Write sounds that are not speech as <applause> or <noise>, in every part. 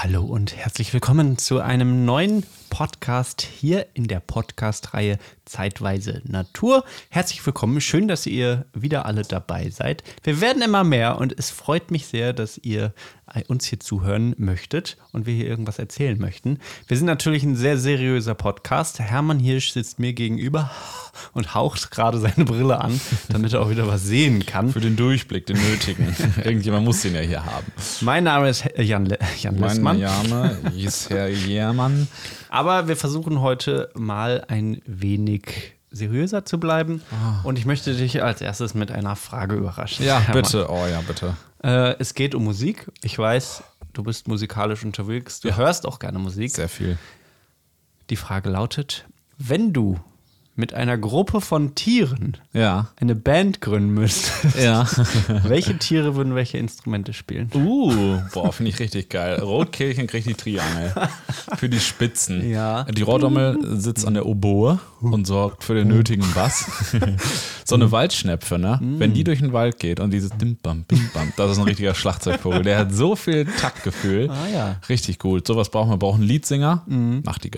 Hallo und herzlich willkommen zu einem neuen Podcast hier in der Podcast-Reihe Zeitweise Natur. Herzlich willkommen, schön, dass ihr wieder alle dabei seid. Wir werden immer mehr und es freut mich sehr, dass ihr uns hier zuhören möchtet und wir hier irgendwas erzählen möchten. Wir sind natürlich ein sehr seriöser Podcast. Hermann Hirsch sitzt mir gegenüber <laughs> und haucht gerade seine Brille an, <laughs> damit er auch wieder was sehen kann. Für den Durchblick, den nötigen. <laughs> Irgendjemand muss den ja hier haben. Mein Name ist Jan, Le Jan Mein Lessmann. Name ist Herr Jermann. Aber wir versuchen heute mal ein wenig seriöser zu bleiben. Und ich möchte dich als erstes mit einer Frage überraschen. Ja, bitte. Oh ja, bitte. Äh, es geht um Musik. Ich weiß, du bist musikalisch unterwegs. Du hörst auch gerne Musik. Sehr viel. Die Frage lautet: Wenn du mit einer Gruppe von Tieren Ja. eine Band gründen müsstest, Ja. <laughs> welche Tiere würden welche Instrumente spielen? Uh, boah, finde ich richtig geil. Rotkehlchen kriegt die Triangel. Für die Spitzen. Ja. Die Rohrdommel sitzt an der Oboe und sorgt für den nötigen Bass. <laughs> so eine Waldschnepfe, ne? Wenn die durch den Wald geht und dieses Dimbam, Bimbam, das ist ein richtiger Schlagzeugvogel. Der hat so viel Taktgefühl. Ah, ja. Richtig gut. Sowas brauchen wir. Wir brauchen einen Leadsinger. Macht die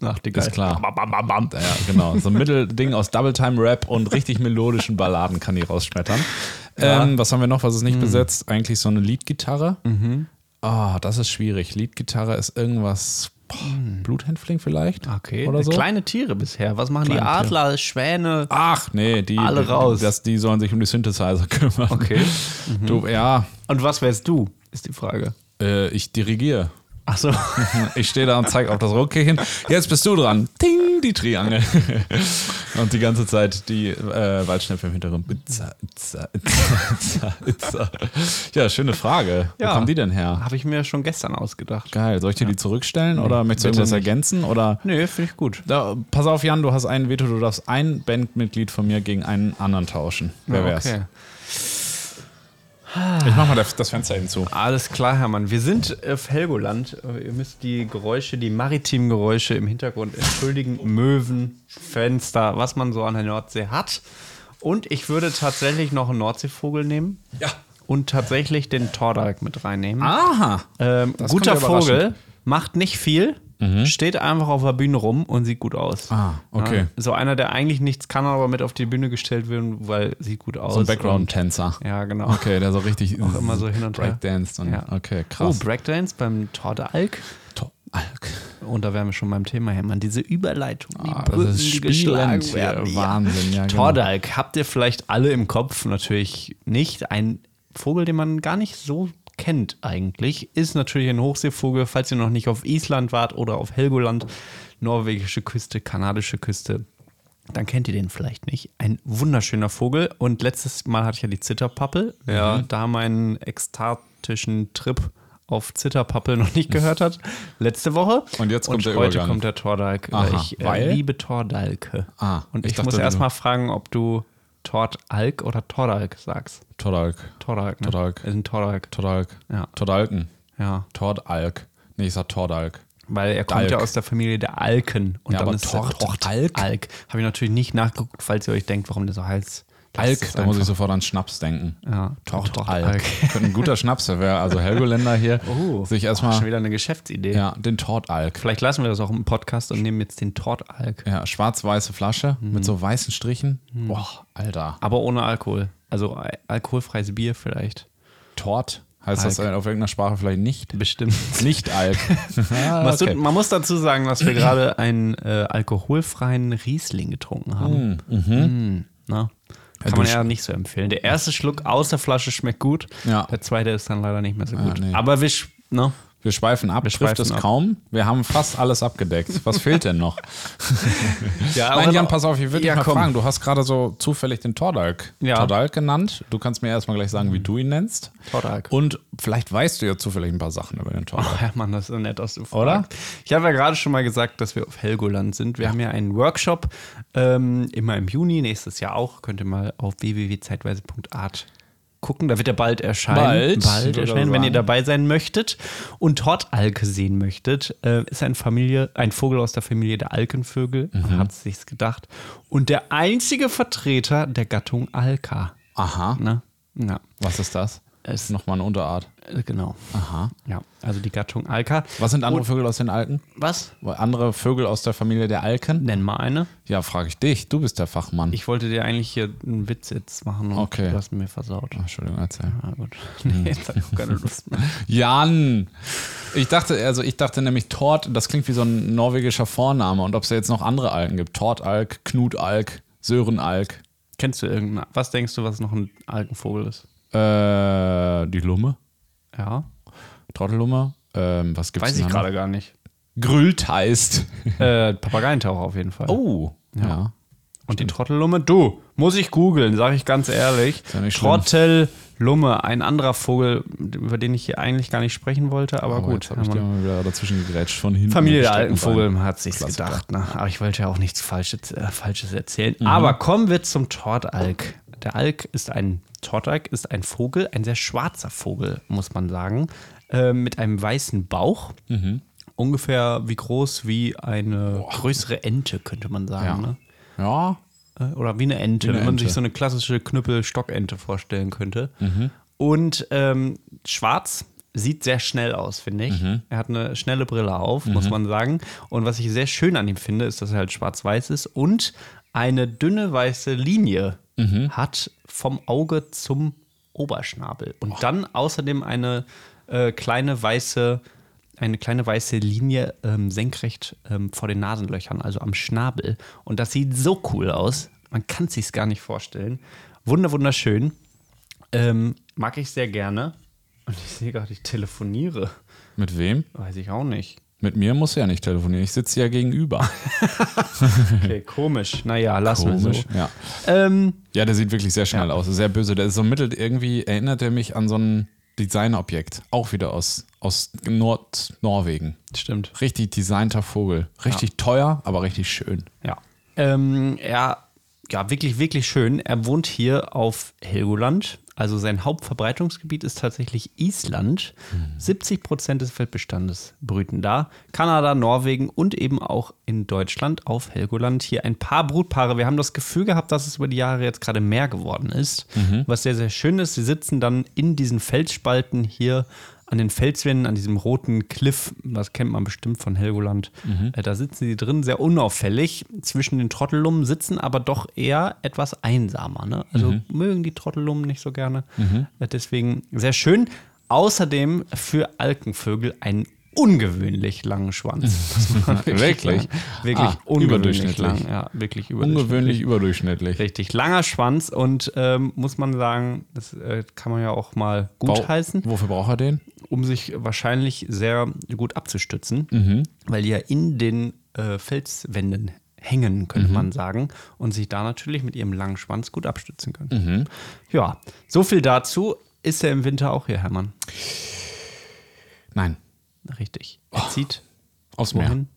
die Ist klar. Bam, bam, bam, bam. Ja, genau. So ein Mittelding aus Double-Time-Rap und richtig melodischen Balladen kann die rausschmettern. Ähm, was haben wir noch, was ist nicht besetzt? Eigentlich so eine Leadgitarre. Ah, das ist schwierig. Leadgitarre ist irgendwas. Boah, Bluthänfling vielleicht? Okay. Oder so? Kleine Tiere bisher. Was machen die Kleine Tiere. Adler, Schwäne? Ach, nee, die, Alle die, raus. Das, die sollen sich um die Synthesizer kümmern. Okay. Du, ja, Und was wärst du? Ist die Frage. äh, ich dirigiere. Ach so. <laughs> Ich stehe da und zeige auf das Rotkehlchen. Jetzt bist du dran. Ting, die Triangel. <laughs> Und die ganze Zeit die äh, Waldschnepfe im Hintergrund. Itza, itza, itza, itza. Ja, schöne Frage. Ja. Wo kommen die denn her? Habe ich mir schon gestern ausgedacht. Geil. Soll ich dir die zurückstellen oder möchtest du irgendwas nicht. ergänzen? Oder Nee, finde ich gut. da, pass auf, Jan, du hast ein Veto, du darfst ein Bandmitglied von mir gegen einen anderen tauschen. Wer wär's? Okay. Ich mach mal das Fenster hinzu. Alles klar, Hermann. Wir sind auf Helgoland. Ihr müsst die Geräusche, die maritimen Geräusche im Hintergrund entschuldigen. Möwen, Fenster, was man so an der Nordsee hat. Und ich würde tatsächlich noch einen Nordseevogel nehmen. Ja. Und tatsächlich den Tordalk mit reinnehmen. Aha. Ähm, guter. Vogel, macht nicht viel, steht einfach auf der Bühne rum und sieht gut aus. Ah, okay. Ja, so einer, der eigentlich nichts kann, aber mit auf die Bühne gestellt wird, weil sieht gut aus. So ein Background-Tänzer. Und- Ja, genau. Okay, der so richtig Auch immer so hin und her. Breakdanced und Ja. okay, Oh, krass. Breakdance beim Tordalk. To- Alk. Und da wären wir schon beim Thema, Hermann. Diese Überleitung, die Ah, das Brücken, ist die werden. Wahnsinn, ja, genau. Tordalk, habt ihr vielleicht alle im Kopf? Natürlich nicht. Ein Vogel, den man gar nicht so kennt eigentlich, ist natürlich ein Hochseevogel, falls ihr noch nicht auf Island wart oder auf Helgoland, norwegische Küste, kanadische Küste. Dann kennt ihr den vielleicht nicht. Ein wunderschöner Vogel. Und letztes Mal hatte ich ja die Zitterpappel. Mhm. da meinen ekstatischen Trip auf Zitterpappel noch nicht gehört hat. <laughs> Letzte Woche. Und jetzt kommt der heute Übergang. kommt der Tordalk. Aha, ich äh, liebe Tordalke. Ah, Und ich ich, muss du- erst mal fragen, ob du Tordalk oder Tordalk sagst. Tordalk. Tordalk, ne? Tordalk. Ist ein Tordalk. Tordalk. Ja. Tordalken. Ja. Tordalk. Nee, ich sag Tordalk. Weil er kommt Dalk. ja aus der Familie der Alken. Und Ja, dann aber ist Tordalk? Alk. Habe ich natürlich nicht nachgeguckt, falls ihr euch denkt, warum der so heißt. Alk, da muss ich sofort an Schnaps denken. Ja, Tordalk. Könnte ein guter Schnaps wäre, also Helgoländer hier. <laughs> Oh, sich schon erstmal. wieder eine Geschäftsidee. Ja, den Tordalk. Vielleicht lassen wir das auch im Podcast und nehmen jetzt den Tordalk. Ja, schwarz-weiße Flasche Mhm. mit so weißen Strichen. Boah, Alter. Aber ohne Alkohol. Also al- alkoholfreies Bier vielleicht. Tort? Heißt das Alk. auf irgendeiner Sprache vielleicht nicht? Bestimmt. <laughs> Nicht Alk. <laughs> ah, okay. man muss dazu sagen, dass wir gerade einen äh, alkoholfreien Riesling getrunken haben. Mm, na? Kann man ja nicht so empfehlen. Der erste Schluck aus der Flasche schmeckt gut. Ja. Der zweite ist dann leider nicht mehr so gut. nee. Aber wir, ne? Wir schweifen ab, Wir trifft es ab. kaum. Wir haben fast alles abgedeckt. Was fehlt denn noch? <laughs> Ja, Nein, Jan, pass auf, ich würde Ja, dich mal komm. fragen. Du hast gerade so zufällig den Tordalk, Ja. Tordalk genannt. Du kannst mir erstmal gleich sagen, wie du ihn nennst. Tordalk. Und vielleicht weißt du ja zufällig ein paar Sachen über den Tordalk. Ach, Hermann, das ist so nett, dass du Oder? fragst. Ich habe ja gerade schon mal gesagt, dass wir auf Helgoland sind. Wir haben ja einen Workshop ähm, immer im Juni, nächstes Jahr auch. Könnt ihr mal auf www.zeitweise.art gucken. Da wird er bald erscheinen. Bald, bald erscheinen, wenn ihr dabei sein möchtet und Tordalke sehen möchtet. Äh, ist ein Familie, ein Vogel aus der Familie der Alkenvögel. Mhm. Hat es sich gedacht. Und der einzige Vertreter der Gattung Alka. Aha. Ne? Ja. Was ist das? Ist Nochmal eine Unterart. äh, genau. Aha. Ja, also die Gattung Alka. Was sind andere Und- Vögel aus den Alken? Was? Andere Vögel aus der Familie der Alken? Nenn mal eine. Ja, frage ich dich. Du bist der Fachmann. Ich wollte dir eigentlich hier einen Witz jetzt machen und Okay. du hast mir versaut. Ach, Entschuldigung, erzähl. Na gut. <laughs> Nee, jetzt hab ich auch keine Lust mehr. <laughs> Jan! Ich dachte, also ich dachte nämlich Tort, das klingt wie so ein norwegischer Vorname. Und ob es da jetzt noch andere Alken gibt. Tortalk, Knutalk, Sörenalk, Kennst du irgendeinen? Was denkst du, was noch ein Algenvogel ist? Äh, die Lumme, Ja. Trottellumme. Ähm, was gibt's Weiß ich gerade gar nicht. Grüllt heißt. Äh, Papageientaucher auf jeden Fall. Oh, ja. Und die Trottellumme? Du, muss ich googeln, sage ich ganz ehrlich. ja. Trottellumme, ein anderer Vogel, über den ich hier eigentlich gar nicht sprechen wollte, aber, Aber gut. jetzt habe ich mal wieder dazwischen gegrätscht von hinten. Familie der alten. Vogel hat sich's Klassiker. gedacht. Ne? Aber ich wollte ja auch nichts Falsches, äh, Falsches erzählen. Mhm. Aber kommen wir zum Tortalk. Der Alk ist ein Tortalk ist ein Vogel, ein sehr schwarzer Vogel, muss man sagen, äh, mit einem weißen Bauch. Mhm. Ungefähr wie groß wie eine größere Ente, könnte man sagen. Ja. Ne? Ja, Äh, Oder wie eine Ente, Wie eine wenn man Ente. sich so eine klassische Knüppel-Stockente vorstellen könnte. Mhm. Und ähm, schwarz sieht sehr schnell aus, finde ich. Mhm. Er hat eine schnelle Brille auf, muss man sagen. Und was ich sehr schön an ihm finde, ist, dass er halt schwarz-weiß ist und eine dünne weiße Linie Mhm. hat vom Auge zum Oberschnabel. Und dann außerdem eine äh, kleine weiße eine kleine weiße Linie ähm, senkrecht ähm, vor den Nasenlöchern, also am Schnabel. Und das sieht so cool aus. Man kann es sich gar nicht vorstellen. Wunder, wunderschön. Ähm, mag ich sehr gerne. Und ich sehe gerade, ich telefoniere. mit wem? Weiß ich auch nicht. Mit mir muss ja nicht telefonieren. Ich sitze ja gegenüber. <laughs> Okay, komisch. Naja, lassen wir Komisch. so. Ja. Ähm, ja, der sieht wirklich sehr schnell aus. Sehr böse. Der ist so mittelt irgendwie, erinnert er mich an so ein Designobjekt. Auch wieder aus, aus Nord-Norwegen. stimmt. Richtig designter Vogel. Richtig teuer, aber richtig schön. Ja. Ähm, er, ja, wirklich, wirklich schön. Er wohnt hier auf Helgoland. Also sein Hauptverbreitungsgebiet ist tatsächlich Island. 70 Prozent des Feldbestandes brüten da. Kanada, Norwegen und eben auch in Deutschland auf Helgoland hier ein paar Brutpaare. Wir haben das Gefühl gehabt, dass es über die Jahre jetzt gerade mehr geworden ist. Was sehr, sehr schön ist. Sie sitzen dann in diesen Felsspalten hier an den Felswänden, an diesem roten Cliff, das kennt man bestimmt von Helgoland. Äh, Da sitzen sie drin, sehr unauffällig zwischen den Trottellummen, sitzen aber doch eher etwas einsamer. Ne? Also mögen die Trottellummen nicht so gerne. Äh, Deswegen sehr schön. Außerdem für Alkenvögel einen ungewöhnlich langen Schwanz. <laughs> Wirklich? sagen. Wirklich Ah, ungewöhnlich überdurchschnittlich. lang. Ja, wirklich überdurchschnittlich. Ungewöhnlich überdurchschnittlich. Richtig, langer Schwanz und ähm, muss man sagen, das äh, kann man ja auch mal gut Bau- heißen, Wofür braucht er den? um sich wahrscheinlich sehr gut abzustützen, Mhm. weil die ja in den äh, Felswänden hängen, Mhm. könnte man sagen, und sich da natürlich mit ihrem langen Schwanz gut abstützen können. Mhm. Ja, so viel dazu. Ist er im Winter auch hier, Hermann? Nein. Richtig. Er zieht Aufs Meer. wohin?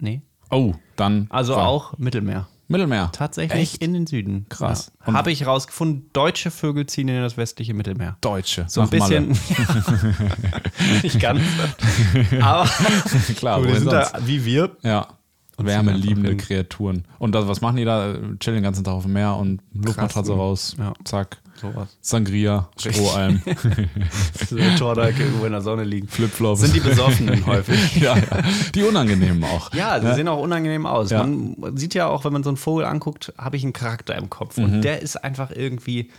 Nee. Oh, dann. Also war- auch Mittelmeer. Mittelmeer. Tatsächlich Echt? in den Süden. Krass. Ja. Habe ich rausgefunden, deutsche Vögel ziehen in das westliche Mittelmeer. Deutsche. So ein bisschen. <laughs> nicht ganz. <laughs> Aber Klar, wohin sind da wie wir. Ja. Und Wärmeliebende Kreaturen. Und das, was machen die da? Chillen den ganzen Tag auf dem Meer und Luftmatratze Krass. raus. Ja. Zack. Sowas. Sangria, Strohalm, <laughs> So ein Tordalk irgendwo in der Sonne liegen. Flipflops. Sind die Besoffenen <laughs> häufig. ja, ja. Die unangenehmen auch. Ja, sie sehen auch unangenehm aus. Ja. Man sieht ja auch, wenn man so einen Vogel anguckt, habe ich einen Charakter im Kopf. Mhm. Und der ist einfach irgendwie,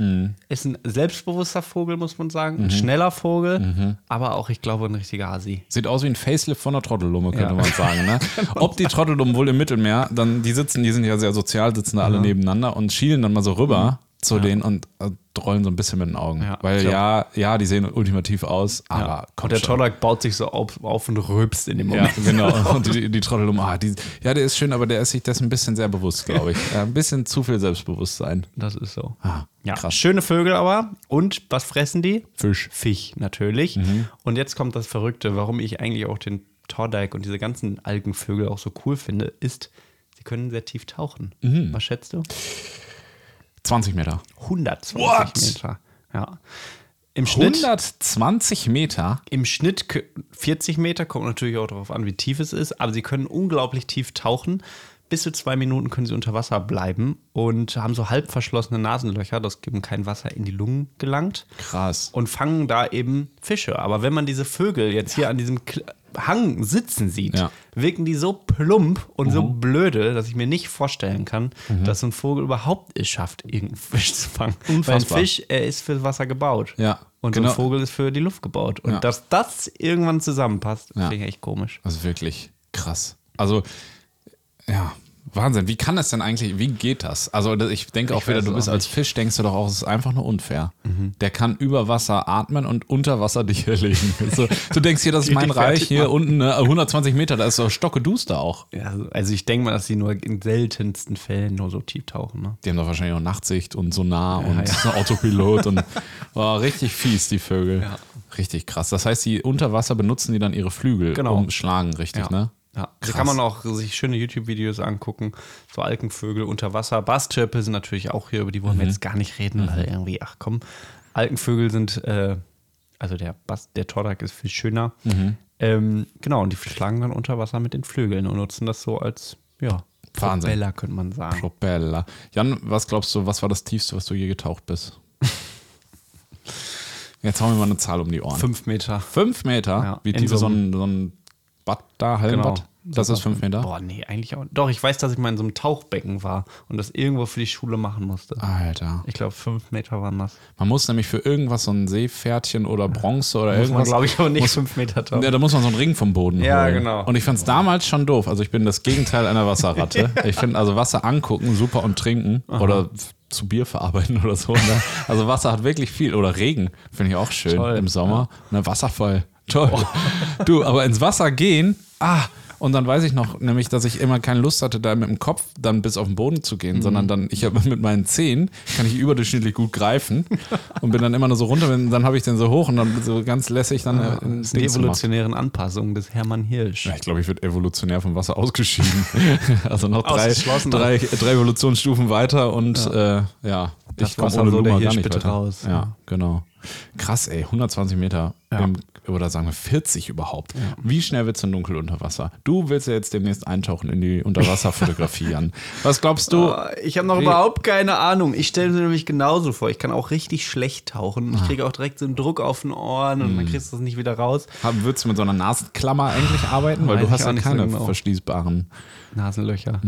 ist ein selbstbewusster Vogel, muss man sagen, Mhm. ein schneller Vogel, aber auch, ich glaube, ein richtiger Hasi. Sieht aus wie ein Facelift von einer Trottellumme, könnte Ja. man sagen. Ne? <laughs> Ob die Trottellummen wohl im Mittelmeer, dann die sitzen, die sind ja sehr sozial, sitzen da alle nebeneinander und schielen dann mal so rüber zu denen und äh, rollen so ein bisschen mit den Augen. Ja, Weil ja, ja, die sehen ultimativ aus, aber Ja. Und der. Tordalk baut sich so auf, auf und rülpst in dem Ja, Moment. genau. <laughs> Und die, die Trottellumme, ah, die, ja, der ist schön, aber der ist sich dessen ein bisschen sehr bewusst, glaube ich. Ja, ein bisschen zu viel Selbstbewusstsein. Das ist so. Ah, Ja, krass. schöne Vögel aber. Und was fressen die? Fisch. Fisch, natürlich. Mhm. Und jetzt kommt das Verrückte, warum ich eigentlich auch den Tordalk und diese ganzen Algenvögel auch so cool finde, ist, sie können sehr tief tauchen. Mhm. Was schätzt du? 20 Meter. 120 What? Meter. Ja. Im Schnitt, 120 Meter? Im Schnitt kö- 40 Meter, kommt natürlich auch darauf an, wie tief es ist, aber sie können unglaublich tief tauchen. bis zu zwei Minuten können sie unter Wasser bleiben und haben so halb verschlossene Nasenlöcher, dass eben kein Wasser in die Lungen gelangt. Krass. Und fangen da eben Fische. Aber wenn man diese Vögel jetzt hier an diesem Hang sitzen sieht, Ja. wirken die so plump und so blöde, dass ich mir nicht vorstellen kann, Mhm. dass so ein Vogel überhaupt es schafft, irgendeinen Fisch zu fangen. Weil ein Unfassbar. Fisch, er ist für Wasser gebaut. Ja, Und genau. ein Vogel ist für die Luft gebaut. Und Ja. dass das irgendwann zusammenpasst, Ja. finde ich echt komisch. Also wirklich krass. Also, ja, Wahnsinn. Wie kann das denn eigentlich, wie geht das? Also, ich denke auch Ich wieder, du bist als Fisch, denkst du doch auch, es ist einfach nur unfair. Der kann über Wasser atmen und unter Wasser dich <laughs> erlegen. So, du denkst hier, das ist Die <laughs> mein Reich, hier machen. unten ne, 120 Meter, da ist doch stockeduster auch. Ja, also ich denke mal, dass sie nur in seltensten Fällen nur so tief tauchen. Ne? Die haben doch wahrscheinlich auch Nachtsicht und Sonar und ja. <laughs> Autopilot und war richtig fies, die Vögel. Ja. Richtig krass. Das heißt, die unter Wasser benutzen die dann ihre Flügel Genau. um Schlagen, richtig, Ja. ne? Ja, da Krass. kann man auch sich schöne YouTube-Videos angucken. So Alkenvögel unter Wasser. Bastürpe sind natürlich auch hier, über die wollen Mhm. wir jetzt gar nicht reden, weil irgendwie, ach komm, Alkenvögel sind, äh, also der, der Tordak ist viel schöner. Mhm. Ähm, genau, und die schlagen dann unter Wasser mit den Flügeln und nutzen das so als, ja, Wahnsinn. Propeller, könnte man sagen. Propeller. Jan, was glaubst du, was war das Tiefste, was du je getaucht bist? <laughs> Jetzt hauen wir mal eine Zahl um die Ohren. Fünf Meter. Fünf Meter? Ja, Wie tief so ist so ein, so ein Bad da, Hallenbad? Das ist fünf Meter? Boah, nee, eigentlich auch. Doch, ich weiß, dass ich mal in so einem Tauchbecken war und das irgendwo für die Schule machen musste. Alter. Ich glaube, fünf Meter waren das. Man muss nämlich für irgendwas so ein Seepferdchen oder Bronze oder Muss irgendwas. glaube ich, aber nicht muss- fünf Meter tauchen. Ja, da muss man so einen Ring vom Boden Ja, holen. genau. Und ich fand es damals schon doof. Also ich bin das Gegenteil einer Wasserratte. <laughs> ich finde also Wasser angucken super und trinken oder zu Bier verarbeiten oder so. Ne? Also Wasser hat wirklich viel. Oder Regen finde ich auch schön Toll, im Sommer. Ne, Wasserfall. Toll. <laughs> Du, aber ins Wasser gehen, ah, und dann weiß ich noch, nämlich, dass ich immer keine Lust hatte, da mit dem Kopf dann bis auf den Boden zu gehen, sondern dann, ich habe mit meinen Zehen, kann ich überdurchschnittlich gut greifen <laughs> und bin dann immer nur so runter, und dann habe ich den so hoch und dann so ganz lässig dann äh, ein Das sind die evolutionären Anpassungen des Hermann Hirsch. Ja, ich glaube, ich würde evolutionär vom Wasser ausgeschieden. <laughs> also noch drei, drei, drei Evolutionsstufen weiter und ja, äh, ja ich komme ohne der Luma gar Hirsch nicht bitte weiter. raus. Ja, Ja. genau. Krass, ey, 120 Meter Ja. im, oder sagen wir 40 überhaupt. Wie schnell wird es denn dunkel unter Wasser? Du willst ja jetzt demnächst eintauchen in die Unterwasserfotografie an. <laughs> Was glaubst du? Oh, ich habe noch überhaupt keine Ahnung. Ich stelle mir nämlich genauso vor. Ich kann auch richtig schlecht tauchen. Ah. Ich kriege auch direkt so einen Druck auf den Ohren und dann Hm. kriegst du das nicht wieder raus. Haben- Würdest du mit so einer Nasenklammer eigentlich arbeiten? Weil Weiß du hast ja nicht so keine genau. verschließbaren. Nasenlöcher.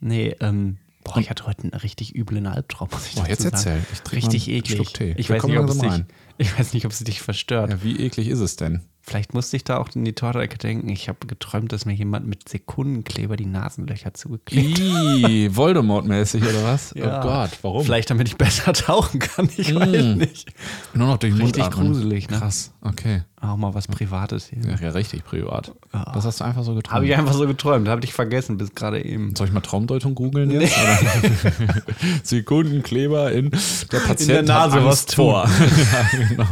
Nee, ähm, boah, ich hatte heute einen richtig üblen Albtraum. Muss ich Boah, jetzt sagen. erzähl. Ich richtig mal einen eklig. Ich weiß, nicht, ob es langsam dich, <laughs> ich weiß nicht, ob es dich verstört. Ja, wie eklig ist es denn? Vielleicht musste ich da auch in die Torte denken. Ich habe geträumt, dass mir jemand mit Sekundenkleber die Nasenlöcher zugeklebt Ih, Voldemort-mäßig oder was? <laughs> Ja. Oh Gott, warum? Vielleicht, damit ich besser <laughs> tauchen kann. Ich weiß Mm. nicht. Nur noch durch Richtig Mund atmen. gruselig, ne? Krass, okay. Auch mal was Privates hier. Ja, ja, richtig privat. Ja. Das hast du einfach so Habe getan. ich einfach so geträumt. Habe ich vergessen bis gerade eben. Soll ich mal Traumdeutung googeln jetzt? Oder? <laughs> Sekundenkleber in der Patient der Nase hat was vor. ja, genau.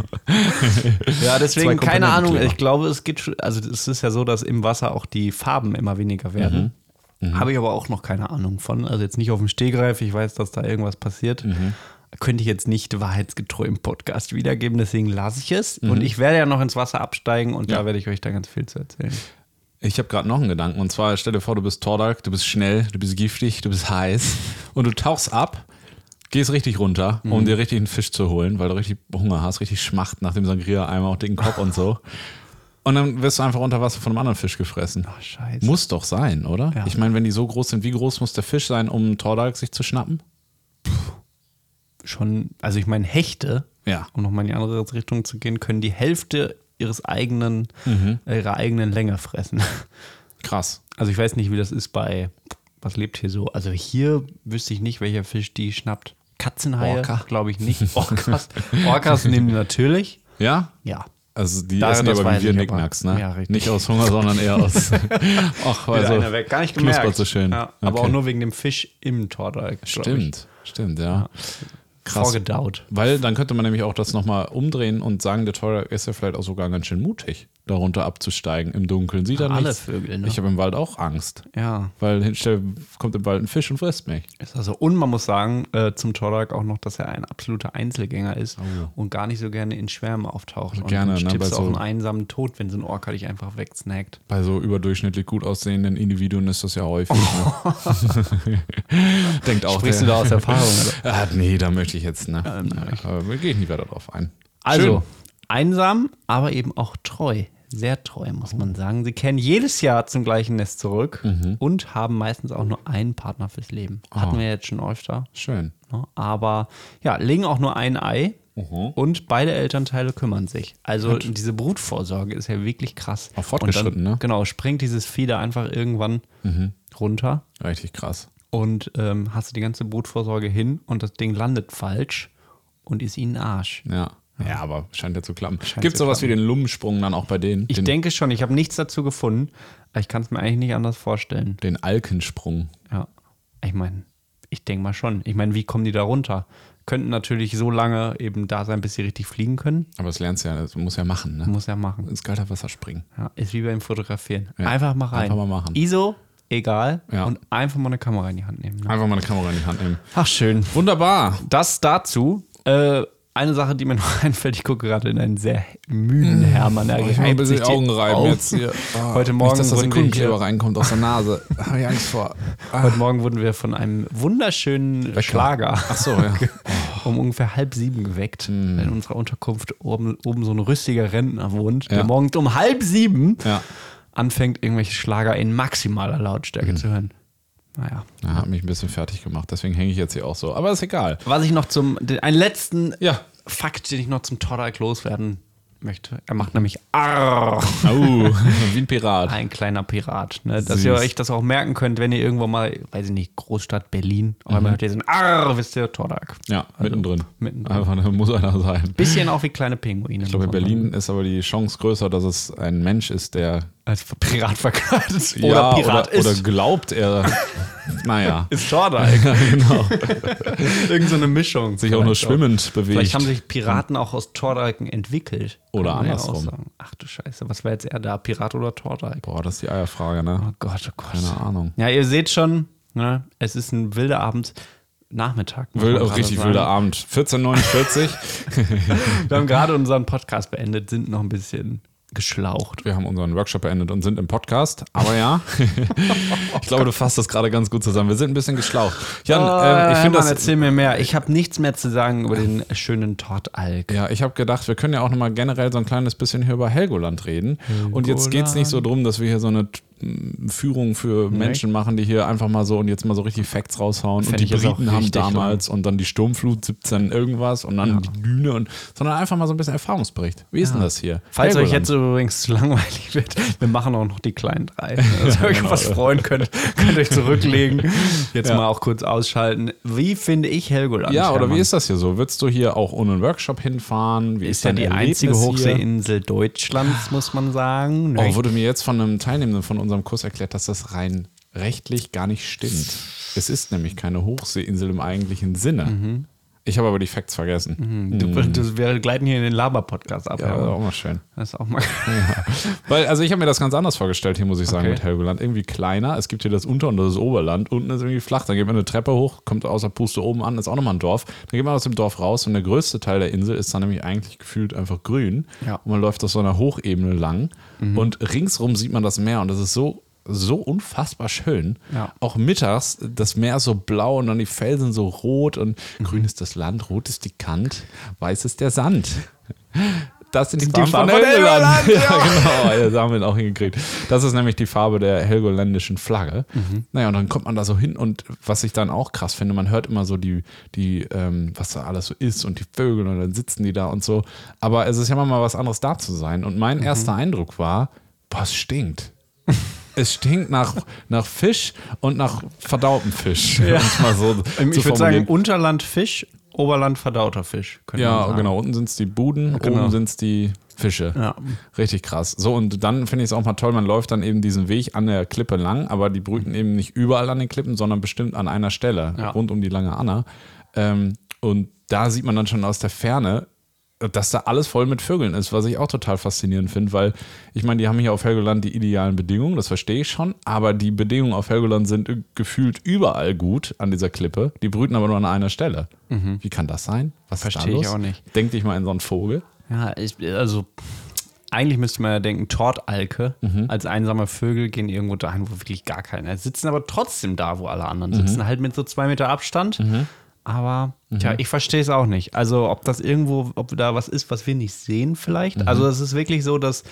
Ja, deswegen keine Ahnung. Ich glaube, es geht schon. Also, es ist ja so, dass im Wasser auch die Farben immer weniger werden. Habe ich aber auch noch keine Ahnung von. Also, jetzt nicht auf dem Stehgreif. Ich weiß, dass da irgendwas passiert. Könnte ich jetzt nicht wahrheitsgetreu im Podcast wiedergeben, deswegen lasse ich es. Und ich werde ja noch ins Wasser absteigen und Ja. da werde ich euch dann ganz viel zu erzählen. Ich habe gerade noch einen Gedanken. Und zwar, stell dir vor, du bist Tordark, du bist schnell, du bist giftig, du bist heiß und du tauchst ab, gehst richtig runter, um dir richtig einen Fisch zu holen, weil du richtig Hunger hast, richtig Schmacht nach dem Sangria-Eimer und dicken Kopf und so. Und dann wirst du einfach unter Wasser von einem anderen Fisch gefressen. Ach, scheiße. Muss doch sein, oder? Ja. Ich meine, wenn die so groß sind, wie groß muss der Fisch sein, um einen sich zu schnappen? Schon, also ich meine, Hechte, Ja. um nochmal in die andere Richtung zu gehen, können die Hälfte ihres eigenen, Mhm. ihrer eigenen Länge fressen. <laughs> Krass. Also ich weiß nicht, wie das ist bei, was lebt hier so? Also hier wüsste ich nicht, welcher Fisch die schnappt. Katzenhaie, Orca. glaube ich nicht. <laughs> Orcas, Orcas nehmen die natürlich. Ja? Ja. Also die Da- essen aber wie wir aber. Nicknacks, ne? Ja, richtig. Nicht aus Hunger, sondern eher aus. <laughs> Ach, weil so einer weg. Gar nicht gemerkt. so schön. Ja, aber Okay. auch nur wegen dem Fisch im ich. Stimmt, stimmt, ja. Krass. Vorgedaut. Weil dann könnte man nämlich auch das nochmal umdrehen und sagen, der Tordark ist ja vielleicht auch sogar ganz schön mutig. Darunter abzusteigen im Dunkeln. Sieht er Alle nichts. Vögel, ne? Ich habe im Wald auch Angst. Ja. Weil hinstell kommt im Wald ein Fisch und frisst mich. Ist also, und man muss sagen, äh, zum Torak auch noch, dass er ein absoluter Einzelgänger ist und gar nicht so gerne in Schwärmen auftaucht. und Oh. gerne, dann ne, stirbst du auch so- einen einsamen Tod, wenn so ein Orca dich einfach wegsnackt. Bei so überdurchschnittlich gut aussehenden Individuen ist das ja häufig. Ne? <laughs> Denkt auch Sprichst der, du da aus Erfahrung? oder? <laughs> Ah, nee, da möchte ich jetzt, ne? Ähm, nein. Aber gehe ich nicht weiter drauf ein. Also, einsam, aber eben auch treu. Sehr treu, muss Oh. man sagen. Sie kehren jedes Jahr zum gleichen Nest zurück Mhm. und haben meistens auch nur einen Partner fürs Leben. Hatten wir jetzt schon öfter. Schön. Ne? Aber ja, legen auch nur ein Ei Mhm. und beide Elternteile kümmern sich. Also diese Brutvorsorge ist ja wirklich krass. Auch fortgeschritten, und dann, ne? Genau, springt dieses da einfach irgendwann runter Richtig krass. und ähm, hast du die ganze Brutvorsorge hin und das Ding landet falsch und ist ihnen Arsch. Ja. Ja, aber scheint ja zu klappen. Gibt es sowas klappen. wie den Lummensprung dann auch bei denen? Ich den, denke schon, ich habe nichts dazu gefunden, aber ich kann es mir eigentlich nicht anders vorstellen. den Alkensprung. Ja, ich meine, ich denke mal schon. Ich meine, wie kommen die da runter? Könnten natürlich so lange eben da sein, bis sie richtig fliegen können. Aber das lernst du ja, das muss ja machen, ne? Muss ja machen. Ins kalte Wasser springen. Ja, ist wie beim Fotografieren. Ja, Einfach mal rein. einfach mal machen. ISO, egal. Ja. Und einfach mal eine Kamera in die Hand nehmen. Ne? Einfach mal eine Kamera in die Hand nehmen. Ach, schön. Wunderbar. Das dazu. Äh, eine Sache, die mir <laughs> noch einfällt, ich gucke gerade in einen sehr müden Hermann. Er Oh, ich will ein bisschen die Augen reiben jetzt hier. <laughs> Heute Morgen Nicht, dass da wurden wir Sekundenkleber hier- reinkommt aus der Nase. <laughs> Habe ich Angst vor. Ah, Heute Morgen wurden wir von einem wunderschönen Schlager Ach so, ja. um ungefähr halb sieben geweckt. Hm. In unserer Unterkunft oben, oben so ein rüstiger Rentner wohnt, Ja. der morgens um halb sieben Ja. anfängt, irgendwelche Schlager in maximaler Hm. Lautstärke zu hören. Naja. Ja, hat mich ein bisschen fertig gemacht. Deswegen hänge ich jetzt hier auch so. Aber ist egal. Was ich noch zum, einen letzten Ja. Fakt, den ich noch zum Torak loswerden möchte. Er macht nämlich Arr, Oh, <laughs> wie ein Pirat. ein kleiner Pirat. Ne? Dass Süß. ihr euch das auch merken könnt, wenn ihr irgendwo mal, weiß ich nicht, Großstadt Berlin, Mhm. einmal hört ihr so ein Arr, wisst ihr, Torak. Ja, mittendrin. mittendrin. Einfach, da muss einer sein. Bisschen auch wie kleine Pinguine. Ich glaube, in Berlin ist aber die Chance größer, dass es ein Mensch ist, der Als Pirat verkleidet ist. <laughs> Oder ja, Pirat oder, ist. oder glaubt, er. <laughs> naja. ist Torak. genau. <laughs> Irgend so eine Mischung. Sich auch nur schwimmend bewegt. Vielleicht haben sich Piraten auch aus Tordaken entwickelt. Oder ja andersrum. auch sagen. Ach du Scheiße, was wäre jetzt eher da? Pirat oder Tordak? Boah, das ist die Eierfrage, ne? Oh Gott, oh Gott. Keine Ahnung. Ja, ihr seht schon, ne, es ist ein wilder Abend. Nachmittag. Wild, man oh, richtig wilder Abend. 14.49 Wir haben gerade unseren Podcast beendet, sind noch ein bisschen geschlaucht. Wir haben unseren Workshop beendet und sind im Podcast. Aber ja, <laughs> ich glaube, du fasst das gerade ganz gut zusammen. Wir sind ein bisschen geschlaucht. Jan, ähm, ich finde das. erzähl mir mehr. Ich habe nichts mehr zu sagen über den schönen Tortalk. Ja, ich habe gedacht, wir können ja auch nochmal generell so ein kleines bisschen hier über Helgoland reden. Und jetzt geht es nicht so drum, dass wir hier so eine mm, Führung für Menschen machen, die hier einfach mal so und jetzt mal so richtig Facts raushauen. Fänd und die Briten haben damals und dann die Sturmflut 17 irgendwas und dann die Düne und sondern einfach mal so ein bisschen Erfahrungsbericht. Wie ist denn das hier? Falls euch Helgoland. jetzt übrigens zu langweilig wird, wir machen auch noch die kleinen drei. <laughs> Dass ihr euch genau. was freuen könnt, könnt euch zurücklegen. Jetzt mal auch kurz ausschalten. Wie finde ich Helgoland? Ja, oder Hermann? wie ist das hier so? Würdest du hier auch ohne einen Workshop hinfahren? Wie Ist ja dein die Erlebnis einzige hier? Hochseeinsel Deutschlands, muss man sagen. Oh, wurde mir jetzt von einem Teilnehmenden von unserem Kurs erklärt, dass das rein rechtlich gar nicht stimmt. Es ist nämlich keine Hochseeinsel im eigentlichen Sinne. Mhm. Ich habe aber die Facts vergessen. Du, du, wir gleiten hier in den Laber-Podcast ab. Ja, Hermann. auch mal schön. Das ist auch mal. <laughs> Weil, also ich habe mir das ganz anders vorgestellt, hier muss ich sagen, Okay. mit Helgoland. Irgendwie kleiner. Es gibt hier das Unter- und das Oberland. Unten ist irgendwie flach. Dann geht man eine Treppe hoch, kommt außer Puste oben an, ist auch nochmal ein Dorf. Dann geht man aus dem Dorf raus und der größte Teil der Insel ist dann nämlich eigentlich gefühlt einfach grün. Ja. Und man läuft auf so einer Hochebene lang. Mhm. Und ringsrum sieht man das Meer und das ist so so unfassbar schön. Ja. Auch mittags das Meer so blau und dann die Felsen so rot und Mhm. grün ist das Land, rot ist die Kant, weiß ist der Sand. Das sind die, Die Farben von Farben von Helgoland. Helgoland, <laughs> Ja, genau, ja, da haben wir auch hingekriegt. Das ist nämlich die Farbe der helgoländischen Flagge. Mhm. Naja, und dann kommt man da so hin und was ich dann auch krass finde, man hört immer so die, die ähm, was da alles so ist und die Vögel und dann sitzen die da und so. Aber es ist ja mal was anderes da zu sein. Und Mhm. mein erster Eindruck war, boah, es stinkt. <laughs> Es stinkt nach, nach Fisch und nach verdautem Fisch. Ja. mal so <laughs> Ich würde sagen. Unterland Fisch, Oberland verdauter Fisch. Ja, genau. Unten sind es die Buden, Genau. oben sind es die Fische. Ja. Richtig krass. So, und dann finde ich es auch mal toll, man läuft dann eben diesen Weg an der Klippe lang, aber die brüten eben nicht überall an den Klippen, sondern bestimmt an einer Stelle, Ja. rund um die lange Anna. Ähm, und da sieht man dann schon aus der Ferne dass da alles voll mit Vögeln ist, was ich auch total faszinierend finde, weil ich meine, die haben hier auf Helgoland die idealen Bedingungen, das verstehe ich schon, aber die Bedingungen auf Helgoland sind gefühlt überall gut an dieser Klippe. Die brüten aber nur an einer Stelle. Mhm. Wie kann das sein? Was verstehe ich auch nicht. Denk dich mal in so einen Vogel. Ja, ich, also eigentlich müsste man ja denken, Tortalke mhm. als einsame Vögel gehen irgendwo dahin, wo wirklich gar keiner ist. Sitzen aber trotzdem da, wo alle anderen mhm. sitzen, halt mit so zwei Meter Abstand. Mhm. Aber mhm. tja, ich verstehe es auch nicht. Also, ob das irgendwo, ob da was ist, was wir nicht sehen, vielleicht. Mhm. Also, es ist wirklich so, dass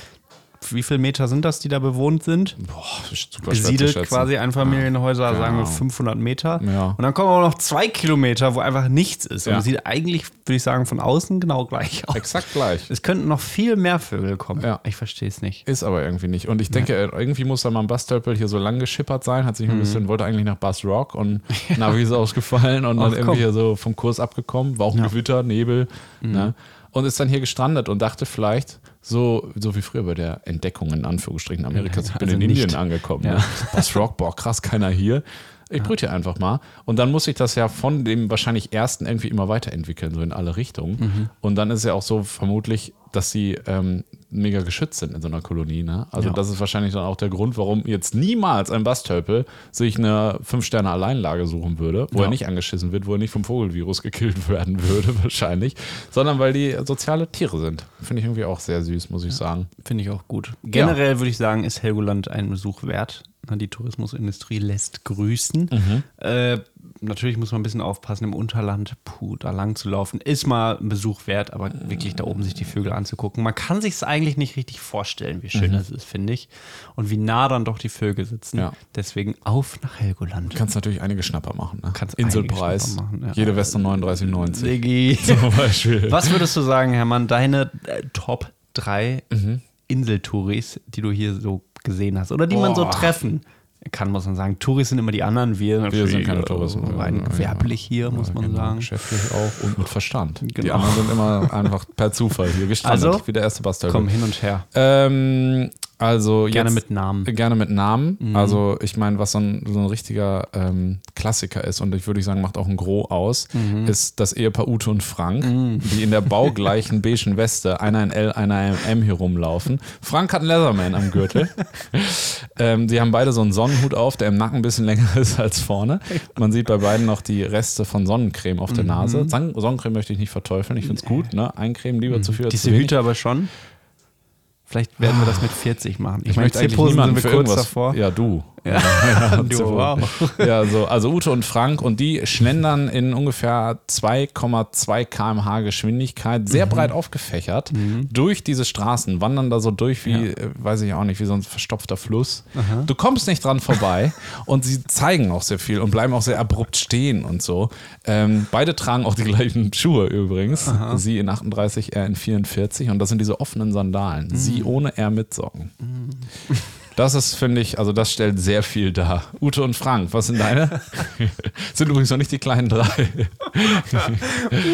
wie viele Meter sind das, die da bewohnt sind? Boah, super Besiedelt quasi Einfamilienhäuser, ja. sagen wir 500 genau. Meter. Ja. Und dann kommen aber noch zwei Kilometer, wo einfach nichts ist. Ja. Und sieht eigentlich, würde ich sagen, von außen genau gleich aus. Exakt gleich. Es könnten noch viel mehr Vögel kommen. Ja. Ich verstehe es nicht. Ist aber irgendwie nicht. Und ich denke, irgendwie muss da mal ein Bastölpel hier so lang geschippert sein. Hat sich ein mhm. bisschen, wollte eigentlich nach Bass Rock und <laughs> Navi ist ausgefallen und Ach, dann irgendwie hier so vom Kurs abgekommen. War auch Gewitter, Nebel. Mhm. Ne? Und ist dann hier gestrandet und dachte vielleicht, so, so wie früher bei der Entdeckung in Anführungsstrichen Amerikas. Ich bin also in Indien angekommen. Ja. Ne? Rock, boah, krass, keiner hier. Ich brüte einfach mal. Und dann muss ich das ja von dem wahrscheinlich ersten irgendwie immer weiterentwickeln, so in alle Richtungen. Mhm. Und dann ist es ja auch so vermutlich, dass sie ähm, mega geschützt sind in so einer Kolonie. Ne? Also ja. das ist wahrscheinlich dann auch der Grund, warum jetzt niemals ein Bastölpel sich eine Fünf-Sterne-Alleinlage suchen würde, wo ja. er nicht angeschissen wird, wo er nicht vom Vogelvirus gekillt <laughs> werden würde wahrscheinlich, sondern weil die soziale Tiere sind. Finde ich irgendwie auch sehr süß, muss ich ja. sagen. Finde ich auch gut. Generell würde ich sagen, ist Helgoland ein Besuch wert. Die Tourismusindustrie lässt grüßen. Mhm. Äh, natürlich muss man ein bisschen aufpassen im Unterland, puh, da lang zu laufen, ist mal ein Besuch wert, aber wirklich da oben sich die Vögel anzugucken. Man kann sich es eigentlich nicht richtig vorstellen, wie schön mhm. das ist, finde ich. Und wie nah dann doch die Vögel sitzen. Ja. Deswegen auf nach Helgoland. Du kannst natürlich einige Schnapper machen. Ne? Kannst Inselpreis. Machen, ja. Jede Weste 39,90. Siggi. <laughs> Zum Beispiel. Was würdest du sagen, Hermann, deine äh, Top 3 mhm. Inseltouris, die du hier so gesehen hast oder die oh. man so treffen kann, muss man sagen. Touris sind immer die anderen. Wir, wir sind keine Touristen. Rein ja, gewerblich hier, muss man genau. sagen. Geschäftlich auch und mit Verstand. Genau. Die anderen sind immer einfach per Zufall hier gestrandet, also, wie der erste Bastel. Komm hin und her. Ähm, also gerne jetzt, mit Namen. Gerne mit Namen. Mhm. Also ich meine, was so ein, so ein richtiger ähm, Klassiker ist und ich würde sagen, macht auch ein Gros aus, mhm. ist das Ehepaar Ute und Frank, mhm. die in der baugleichen beigen Weste, einer in L, einer in M hier rumlaufen. Frank hat einen Leatherman am Gürtel. <laughs> ähm, die haben beide so einen Sonnenhut auf, der im Nacken ein bisschen länger <laughs> ist als vorne. Man sieht bei beiden noch die Reste von Sonnencreme auf der mhm. Nase. Sonnencreme möchte ich nicht verteufeln, ich finde es gut. Ne? Eincremen lieber zu viel als Diese zu Hüte aber schon. Vielleicht werden wir das mit 40 machen. Ich, ich möchte eigentlich niemanden für kurz davor. Ja, du. Ja, ja, <laughs> <laughs> du, wow. ja so, also Ute und Frank und die schlendern in ungefähr 2,2 km/h Geschwindigkeit, sehr mhm. breit aufgefächert, mhm. durch diese Straßen, wandern da so durch wie, ja. Äh, weiß ich auch nicht, wie so ein verstopfter Fluss. Aha. Du kommst nicht dran vorbei <laughs> und sie zeigen auch sehr viel und bleiben auch sehr abrupt stehen und so. Ähm, beide tragen auch die gleichen Schuhe übrigens. Aha. Sie in 38, er in 44 und das sind diese offenen Sandalen. Mhm. Sie ohne, er mit Socken. Das ist, finde ich, also das stellt sehr viel dar. Ute und Frank, was sind deine? <laughs> sind übrigens noch nicht die kleinen drei. <laughs>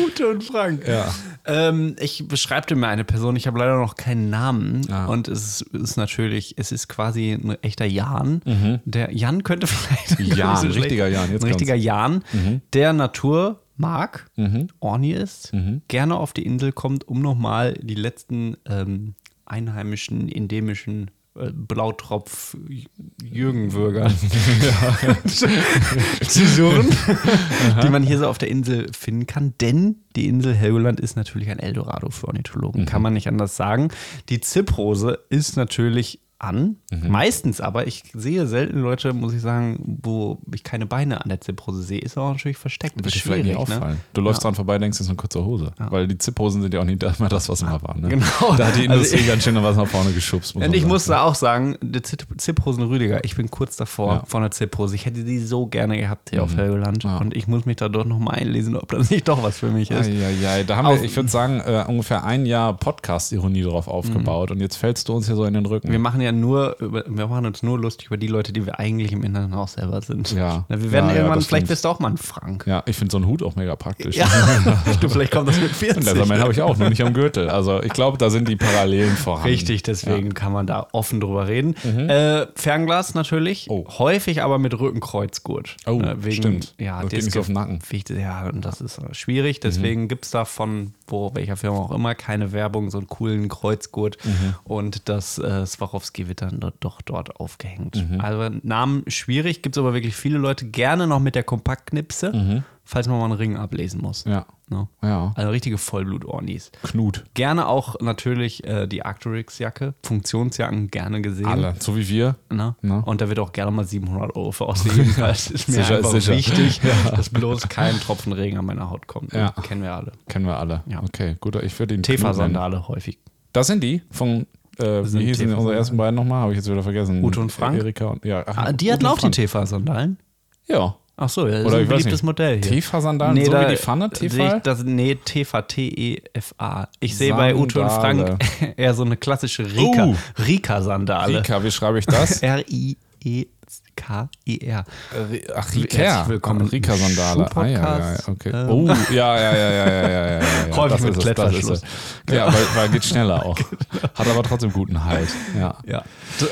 Ute und Frank. Ja. Ähm, ich beschreibe dir mal eine Person, ich habe leider noch keinen Namen. Ah. Und es ist, ist, natürlich, es ist quasi ein echter Jan. Mhm. Der Jan könnte <laughs> vielleicht. Jan, so richtiger Jan. Jetzt ein richtiger Jan, mhm. der Natur mag, mhm. Orni ist, mhm. gerne auf die Insel kommt, um nochmal die letzten ähm, einheimischen, endemischen Blautropf Jürgenwürger <laughs> zu suchen, die man hier so auf der Insel finden kann. Denn die Insel Helgoland ist natürlich ein Eldorado für Ornithologen, mhm. kann man nicht anders sagen. Die Zipprose ist natürlich an. Mhm. Meistens aber, ich sehe selten Leute, muss ich sagen, wo ich keine Beine an der Zipprose sehe, ist auch natürlich versteckt. Würde ich vielleicht nicht ne? auffallen. Ne? Du läufst ja. dran vorbei, denkst, es ist eine kurze Hose. Ja. Weil die Zipprosen sind ja auch nicht immer das, was immer war. Ne? Genau. Da hat die Industrie also ganz schön was nach vorne geschubst. und ich musste auch sagen, der Zipprosen Rüdiger, ich bin kurz davor ja. von der Zipprose. Ich hätte die so gerne gehabt hier mhm. auf Helgoland. Und ich muss mich da doch nochmal einlesen, ob das nicht doch was für mich ist. Ja, ja, ja. Da haben wir, ich würde sagen, äh, ungefähr ein Jahr Podcast-Ironie drauf aufgebaut. Mhm. Und jetzt fällst du uns hier so in den Rücken. Wir machen ja nur über wir machen uns nur lustig über die Leute, die wir eigentlich im Internet auch selber sind. Ja. Na, wir werden ja, irgendwann, ja, vielleicht bist du auch mal ein Frank. Ja, ich finde so einen Hut auch mega praktisch. Ja, <laughs> du, vielleicht kommt das mit 40. Und der habe ich auch, nur nicht am Gürtel. Also ich glaube, da sind die Parallelen vorhanden. Richtig, deswegen ja. kann man da offen drüber reden. Mhm. Äh, Fernglas natürlich, oh. häufig aber mit Rückenkreuzgurt. Oh, äh, wegen, stimmt. Ja, das geht nicht auf den Nacken. ja, und das ist schwierig. Deswegen mhm. gibt es da von wo, welcher Firma auch immer, keine Werbung, so einen coolen Kreuzgurt. Mhm. Und das äh, Swarovski wird dann dort, doch dort aufgehängt. Mhm. Also Namen schwierig, gibt es aber wirklich viele Leute, gerne noch mit der Kompaktknipse, falls man mal einen Ring ablesen muss. Ja. Ne? Ja. Also richtige Vollblut-Ornis. Knut. Gerne auch natürlich äh, die Arcturix-Jacke, Funktionsjacken gerne gesehen. Alle. So wie wir. Ne? Ne? Und da wird auch gerne mal 700 Euro für ausgegeben. <laughs> Das ist mir Sicher ist einfach sicher. wichtig, dass bloß kein Tropfen Regen an meiner Haut kommt. Ja. Kennen wir alle. Kennen wir alle. Ja. Okay, gut. Ich würde den. Tefa-Sandale häufig. Das sind die von, äh, sind wie hießen unsere ersten beiden nochmal? Habe ich jetzt wieder vergessen. Ute und Frank? Erika und, ja. ach, Ah, die hatten auch die. Tefa-Sandalen. Ja. Ach so, ja, das Oder ist ein beliebtes nicht. Modell hier. Tefa-Sandalen, so da wie die Pfanne, Tefa? Ich, das, nee, Tefa, T-E-F-A. Ich sehe bei Ute und. Frank <laughs> eher so eine klassische Rika- Uh. Rika-Sandale. Rika, wie schreibe ich das? <laughs> K-E-R. Ach, Riker. Willkommen. Rika Sandale. Ah, ja, ja, okay. Ähm. Oh, ja, ja, ja, ja, ja, ja. ja. Häufig das mit Klettverschluss. Ja, weil, weil geht schneller auch. <laughs> Hat aber trotzdem guten Halt. Ja. ja.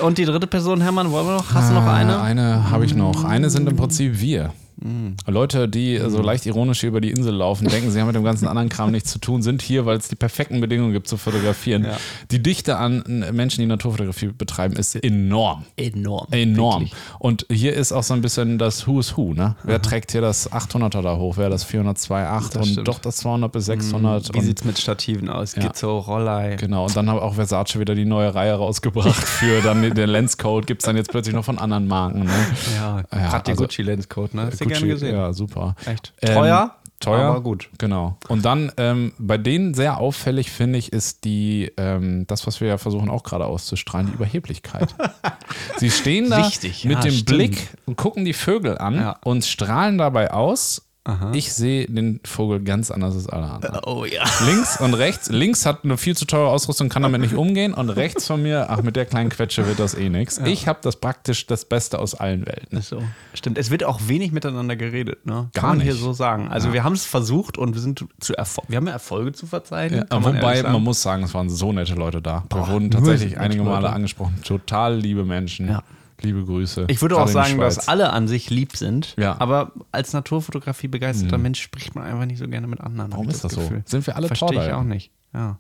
Und die dritte Person, Hermann, wollen wir noch? Hast du noch ah, eine? Eine habe ich noch. Eine sind im Prinzip wir. Mm. Leute, die so leicht ironisch hier über die Insel laufen, denken, sie haben mit dem ganzen anderen Kram nichts zu tun, sind hier, weil es die perfekten Bedingungen gibt zu fotografieren. Ja. Die Dichte an Menschen, die Naturfotografie betreiben, ist enorm. Enorm. Enorm. Wirklich. Und hier ist auch so ein bisschen das Who's Who, ne? Wer trägt hier das 800er da hoch? Wer das 402,8 Das und stimmt. doch das 200 bis 600 Wie und sieht's mit Stativen aus? Ja. Gizzo, Rollei. Genau, und dann hat auch Versace wieder die neue Reihe rausgebracht für dann den Lenscode. Gibt es dann jetzt plötzlich noch von anderen Marken. Ne? Ja, Ja, gerade also- Gucci Lenscode, ne? Gucci, gerne gesehen. Ja, super. Echt. Ähm, Teuer, Teuer, aber gut. Genau. Und dann ähm, bei denen sehr auffällig finde ich ist die ähm, das, was wir ja versuchen auch gerade auszustrahlen, die Überheblichkeit. <laughs> Sie stehen da Wichtig, mit ja, dem stimmt. Blick und gucken die Vögel an Ja. und strahlen dabei aus. Ich sehe den Vogel ganz anders als alle anderen. <laughs> Oh ja. Links und rechts. Links hat eine viel zu teure Ausrüstung, kann damit nicht umgehen. Und rechts von mir, ach, mit der kleinen Quetsche wird das eh nichts. Ich habe das praktisch das Beste aus allen Welten. So. Stimmt. Es wird auch wenig miteinander geredet, ne? Kann Gar man hier nicht. so sagen. Also wir haben es versucht und wir sind zu Erfol wir haben ja Erfolge zu verzeichnen. Ja, kann man wobei, man, sagen. muss sagen, es waren so nette Leute da. Wir wurden tatsächlich einige Male Leute. angesprochen. Total liebe Menschen. Ja. Liebe Grüße. Ich würde auch sagen, dass alle an sich lieb sind. Ja. Mhm. Aber als Naturfotografie begeisterter Mensch spricht man einfach nicht so gerne mit anderen. Warum ich ist das so? Sind wir alle Verstehe ich Torbeil? auch nicht. Ja.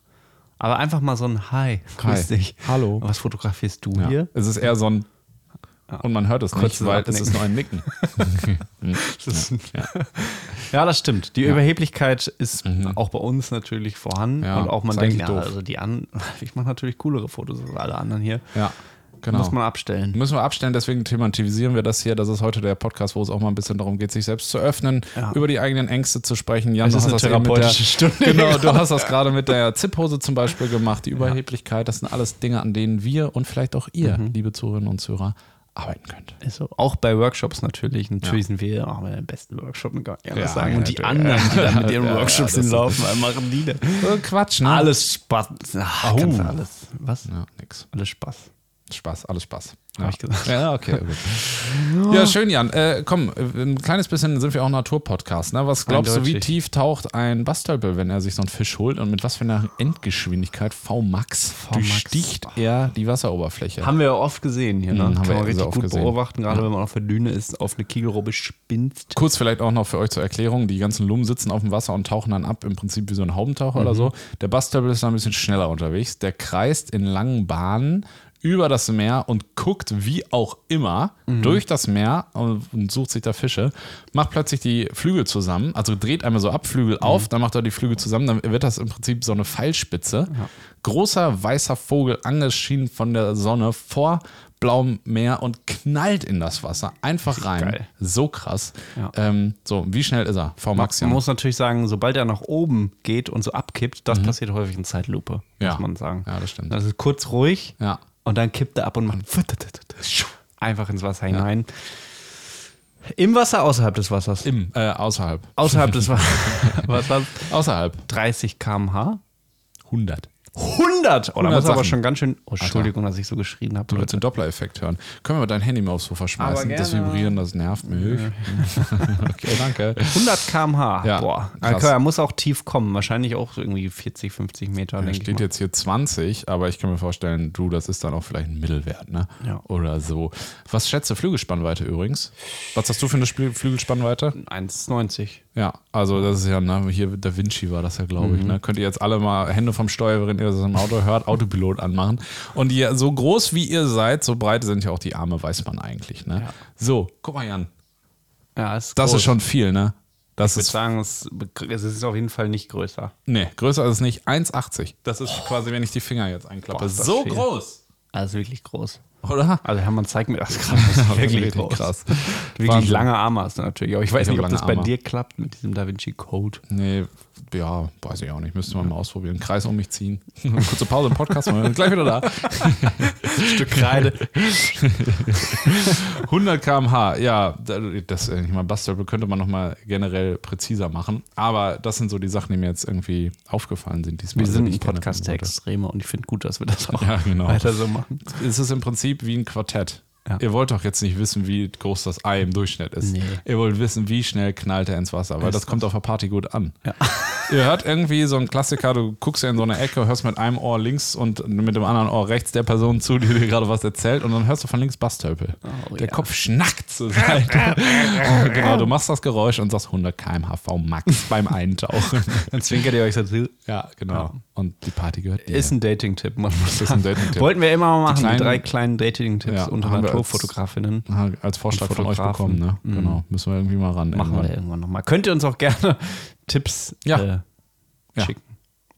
Aber einfach mal so ein Hi, grüß Hi. dich. Hallo. Was fotografierst du Ja. hier? Es ist eher so ein. Und man hört es Kurzes nicht, weil es ist nur ein Nicken. <laughs> Ja, das stimmt. Die Überheblichkeit ist auch bei uns natürlich vorhanden. Mhm. Ja, und auch man denkt, ja, also die an, <laughs> ich mache natürlich coolere Fotos als alle anderen hier. Ja, genau. Muss man abstellen. Müssen wir abstellen, deswegen thematisieren wir das hier. Das ist heute der Podcast, wo es auch mal ein bisschen darum geht, sich selbst zu öffnen, Ja. über die eigenen Ängste zu sprechen. Jan, ist du hast eine das gerade mit therapeutische Stunde. der, Genau, du hast das gerade mit der Zipphose zum Beispiel gemacht, die Überheblichkeit. Das sind alles Dinge, an denen wir und vielleicht auch ihr, Mhm. liebe Zuhörerinnen und Zuhörer, arbeiten könnt. Ist so. Auch bei Workshops natürlich. Natürlich sind wir auch den besten Workshop, kann ich Ja, sagen. Und die natürlich. anderen, die dann mit ihren Ja, <laughs> ja, Workshops das ist- hinlaufen, machen die? Äh, Quatsch, ne? Alles Spaß. Ach, du alles. Was? Ja, nix. Alles Spaß. Spaß, alles Spaß. Hab ich gesagt. Ja, okay. Gut. <laughs> Ja, schön, Jan. Äh, komm, ein kleines bisschen sind wir auch Naturpodcast. Ne? Was glaubst du, wie Eindeutig. tief taucht ein Bastölpel, wenn er sich so einen Fisch holt und mit was für einer Endgeschwindigkeit Vmax durchsticht er die Wasseroberfläche? Haben wir ja oft gesehen hier, ne? Mhm, haben Kann wir man richtig gut gesehen. beobachten, gerade wenn man auf der Düne ist, auf eine Kegelrobbe spinst. Kurz vielleicht auch noch für euch zur Erklärung: Die ganzen Lummen sitzen auf dem Wasser und tauchen dann ab, im Prinzip wie so ein Haubentaucher oder so. Der Bastölpel ist da ein bisschen schneller unterwegs. Der kreist in langen Bahnen über das Meer und guckt wie auch immer durch das Meer und, sucht sich da Fische, macht plötzlich die Flügel zusammen, also dreht einmal so ab, Flügel auf, dann macht er die Flügel zusammen, dann wird das im Prinzip so eine Pfeilspitze. Großer weißer Vogel, angeschienen von der Sonne vor blauem Meer und knallt in das Wasser einfach rein. geil. So krass. Ja. Ähm, so, wie schnell ist er? VMAX, Man ja. muss natürlich sagen, sobald er nach oben geht und so abkippt, das passiert häufig in Zeitlupe, Mhm. Ja. muss man sagen. Ja, das stimmt. Also kurz ruhig Ja. Und dann kippt er ab und macht <laughs> einfach ins Wasser hinein. Im Wasser, außerhalb des Wassers? Im, äh, außerhalb. Außerhalb des Wa- <laughs> Wassers. Außerhalb. 30 km/h. 100. 100 100! Oh, da 100 muss aber schon ganz schön. Oh, Entschuldigung, dass ich so geschrien habe. Du willst den Doppler-Effekt hören. Können wir mal dein Handy mal aufs Sofa schmeißen? Das. Vibrieren, das nervt mich. <laughs> okay, danke. 100 km/h. Ja, Boah. krass. Okay, er muss auch tief kommen. Wahrscheinlich auch irgendwie 40, 50 Meter, ich. steht Mal. jetzt hier 20, aber ich kann mir vorstellen, du, das ist dann auch vielleicht ein Mittelwert, ne? Ja. Oder so. Was schätzt du Flügelspannweite übrigens? Was hast du für eine Flügelspannweite? 1,90. Ja, also das ist ja, ne, hier Da Vinci war das ja, glaube ich. Ne? Könnt ihr jetzt alle mal Hände vom Steuer, wenn ihr das im Auto hört, Autopilot anmachen. Und ihr, so groß wie ihr seid, so breit sind ja auch die Arme, weiß man eigentlich. Ne? So, guck mal, Jan. Ja, ist Das groß. ist schon viel, ne? Das Ich würde ist, sagen, es, es ist auf jeden Fall nicht größer. nee, größer ist es nicht. 1,80. Das ist quasi, wenn ich die Finger jetzt einklappe. Boah, ist das so viel. groß. Also wirklich groß. Oder? Also Hermann, zeig mir das gerade. Das <laughs> ist wirklich groß. krass. Wirklich Wahnsinn. lange Arme hast du natürlich. Aber ich weiß Ich nicht, ob das bei Arme. dir klappt mit diesem Da Vinci Code. Nee, ja, weiß ich auch nicht. Müsste man mal ausprobieren. Kreis um mich ziehen. <laughs> Kurze Pause im Podcast, wir sind gleich wieder da. <laughs> Stück Kreide. <laughs> 100 km/h, ja, das, äh, ich meine, Bastel könnte man nochmal generell präziser machen. Aber das sind so die Sachen, die mir jetzt irgendwie aufgefallen sind diesmal. Wir sind ein Podcast der. Extreme und ich finde gut, dass wir das auch Ja, genau. weiter so machen. Es ist im Prinzip wie ein Quartett. Ja. Ihr wollt doch jetzt nicht wissen, wie groß das Ei im Durchschnitt ist. Nee. Ihr wollt wissen, wie schnell knallt er ins Wasser, weil Ist das kommt auf der Party gut an. Ja. <laughs> Ihr hört irgendwie so einen Klassiker, du guckst ja in so eine Ecke, hörst mit einem Ohr links und mit dem anderen Ohr rechts der Person zu, die dir gerade was erzählt und dann hörst du von links Basstölpel. Oh, der ja. Kopf schnackt zur Seite. <laughs> genau, du machst das Geräusch und sagst 100 km/h V Max beim Eintauchen. <laughs> Dann zwinkert ihr euch so zu. ja, genau. Und die Party gehört dir. Ist ein Dating-Tipp, man muss sagen. Wollten wir immer mal machen, die, kleinen- drei kleinen Dating-Tipps Ja, unter haben wir als- Vorschlag von euch bekommen, ne? Genau. Müssen wir irgendwie mal ran. Machen irgendwann. wir irgendwann nochmal. Könnt ihr uns auch gerne <laughs> Tipps Ja. äh, Ja. schicken?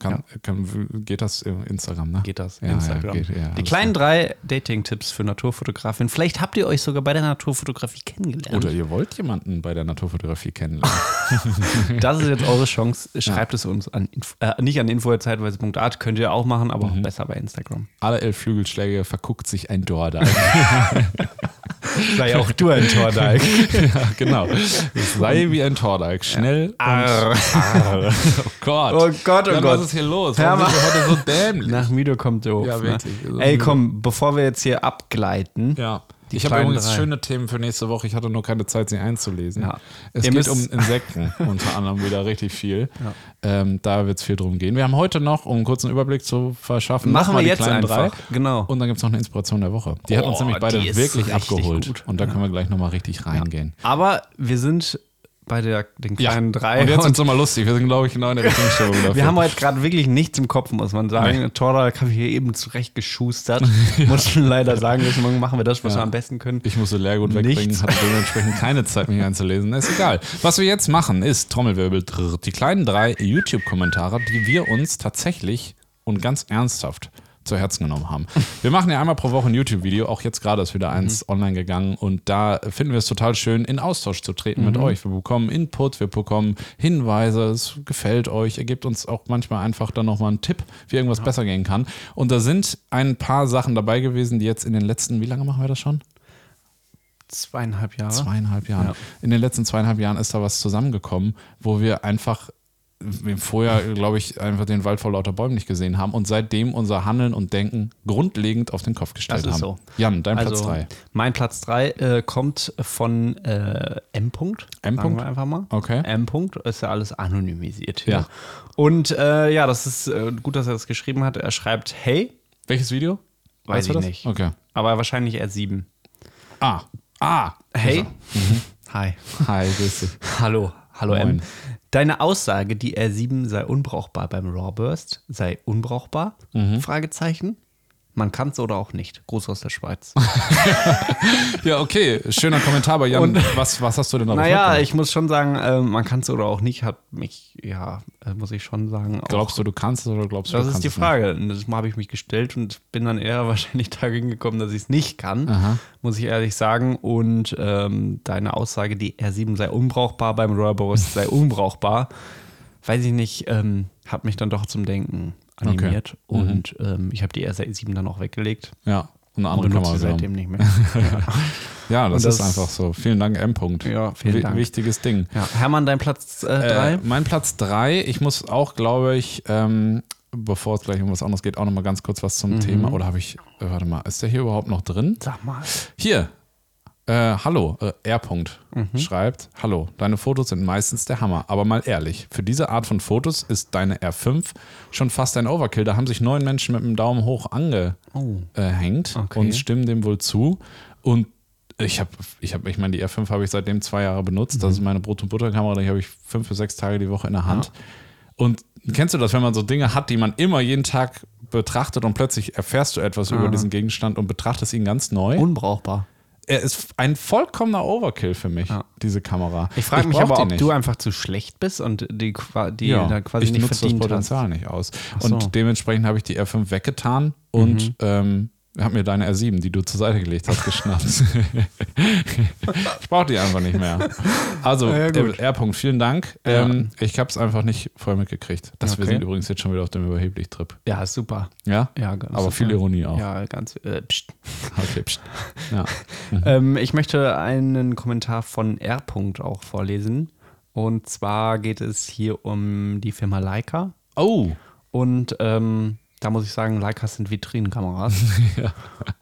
Kann, kann, geht das im Instagram, ne? Geht das? Ja, Instagram. Ja, geht, ja, die kleinen drei Dating-Tipps für Naturfotografinnen. Vielleicht habt ihr euch sogar bei der Naturfotografie kennengelernt. Oder ihr wollt jemanden bei der Naturfotografie kennenlernen. <laughs> Das ist jetzt eure Chance. Schreibt es uns an, äh, nicht an info.zeitweise.art, könnt ihr auch machen, aber auch besser bei Instagram. Alle elf Flügelschläge verguckt sich ein Dordeig. <laughs> <laughs> Sei auch du ein Tordeig. ja, genau. Sei wie ein Tordeig. Schnell Arr. Arr. Oh Gott. Oh Gott, oh Gott. Ist hier los? Warum Hermann. sind wir heute so dämlich? Nach müde kommt doof. Ja, wirklich. Ne? Ey, komm, bevor wir jetzt hier abgleiten. Ja. Die ich habe übrigens drei. schöne Themen für nächste Woche. Ich hatte nur keine Zeit, sie einzulesen. Ja. Es Ihr geht um <laughs> Insekten unter anderem wieder richtig viel. Ähm, da wird es viel drum gehen. Wir haben heute noch, um einen kurzen Überblick zu verschaffen, Machen wir jetzt einfach. drei. Genau. Und dann gibt es noch eine Inspiration der Woche. Die hat uns Oh, nämlich beide wirklich abgeholt. gut. Und da können wir gleich nochmal richtig reingehen. Aber wir sind bei der, den kleinen drei. Und jetzt wird es nochmal lustig. Wir sind, glaube ich, genau in der Richtungsstellung dafür. wir haben heute gerade wirklich nichts im Kopf, muss man sagen. Nee. Tordeig habe ich hier eben zurecht geschustert. <laughs> Muss schon leider sagen, deswegen machen wir das, was Ja. wir am besten können. Ich musste Leergut wegbringen, hatte dementsprechend keine Zeit, mich einzulesen. Ist egal. Was wir jetzt machen, ist Trommelwirbel, drrr, die kleinen drei YouTube-Kommentare, die wir uns tatsächlich und ganz ernsthaft zu Herzen genommen haben. Wir machen ja einmal pro Woche ein YouTube-Video, auch jetzt gerade ist wieder eins online gegangen und da finden wir es total schön, in Austausch zu treten mit euch. Wir bekommen Input, wir bekommen Hinweise, es gefällt euch, ihr gebt uns auch manchmal einfach dann nochmal einen Tipp, wie irgendwas besser gehen kann. Und da sind ein paar Sachen dabei gewesen, die jetzt in den letzten, wie lange machen wir das schon? Zweieinhalb Jahre. Zweieinhalb Jahren. Ja. In den letzten zweieinhalb Jahren ist da was zusammengekommen, wo wir einfach wir vorher, glaube ich, einfach den Wald vor lauter Bäumen nicht gesehen haben und seitdem unser Handeln und Denken grundlegend auf den Kopf gestellt Das ist haben. so. Jan, dein also, Platz 3. Mein Platz 3 äh, kommt von äh, M. -Punkt, M. sagen -Punkt? wir einfach mal. Okay. M. -Punkt ist ja alles anonymisiert hier. Ja. Und äh, ja, das ist äh, gut, dass er das geschrieben hat. Er schreibt, hey, Welches Video? Weiß Weißt du ich das? nicht. Okay. aber wahrscheinlich eher 7. Ah. Ah. Hey. Mhm. Hi. Hi, grüß dich. Hallo. Hallo Moin. M. Deine Aussage, die R7 sei unbrauchbar beim Rawburst, sei unbrauchbar? Mhm. Fragezeichen. Man kann es oder auch nicht. Gruß aus der Schweiz. <laughs> Ja, okay. Schöner Kommentar, aber Jan, was, was hast du denn da naja, ich muss schon sagen, äh, man kann es oder auch nicht, hat mich, ja, äh, muss ich schon sagen. Auch, Glaubst du, du kannst es oder glaubst du, das du ist kannst die es Frage. Und Das habe ich mich gestellt und bin dann eher <laughs> wahrscheinlich dagegen gekommen, dass ich es nicht kann, Aha. muss ich ehrlich sagen. Und ähm, deine Aussage, die R7 sei unbrauchbar beim Rawburst sei unbrauchbar, weiß ich nicht, ähm, hat mich dann doch zum Denken animiert. Okay. Mhm. Und ähm, ich habe die R7 dann auch weggelegt. Ja. Und eine Und andere sie Kamera. seitdem nicht mehr. <laughs> Ja, das, Und das- ist einfach so. Vielen Dank, M. -Punkt. Ja, vielen Dank. Wichtiges Ding. ja. Hermann, dein Platz 3? Äh, mein Platz 3, ich muss auch, glaube ich, ähm, bevor es gleich um was anderes geht, auch nochmal ganz kurz was Mhm. zum Thema. Oder habe ich, äh, warte mal, ist der hier überhaupt noch drin? Sag mal. Hier, äh, hallo, äh, R. -Punkt Mhm. schreibt, hallo, deine Fotos sind meistens der Hammer, aber mal ehrlich, für diese Art von Fotos ist deine R5 schon fast ein Overkill. Da haben sich neun Menschen mit dem Daumen hoch angehängt Oh. Okay. und stimmen dem wohl zu. Und ich habe, ich habe, ich meine, die R5 habe ich seitdem zwei Jahre benutzt. Mhm. Das ist meine Brot- und Butterkamera, die habe ich fünf bis sechs Tage die Woche in der Hand. Und kennst du das, wenn man so Dinge hat, die man immer jeden Tag betrachtet und plötzlich erfährst du etwas über diesen Gegenstand und betrachtest ihn ganz neu? Unbrauchbar. Er ist ein vollkommener Overkill für mich, Ja. diese Kamera. Ich frage mich aber, ob nicht. du einfach zu schlecht bist und die, die ja, da quasi ich nicht nutze das verdient hast. Potenzial nicht aus. so. Mhm. Und dementsprechend habe ich die R5 weggetan und ähm, habe mir deine R7, die du zur Seite gelegt hast, geschnappt. <laughs> ich brauche die einfach nicht mehr. Also, Ja, äh, R. -Punkt, vielen Dank. Ja. Ähm, ich habe es einfach nicht vorher mitgekriegt. Das, Wir Okay. sind übrigens jetzt schon wieder auf dem Überheblich-Trip. Ja, super. Ja? Ja, ganz Aber super. viel Ironie auch. Ja, ganz. Äh, pst. Okay, pst. <laughs> Ja. Ähm, ich möchte einen Kommentar von R. -Punkt auch vorlesen. Und zwar geht es hier um die Firma Leica. Oh, Und ähm, da muss ich sagen, Leicas sind Vitrinenkameras. <laughs> Ja.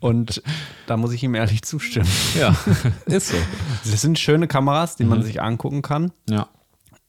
Und da muss ich ihm ehrlich zustimmen. ja, <laughs> ist so. Das sind schöne Kameras, die Mhm. man sich angucken kann. Ja.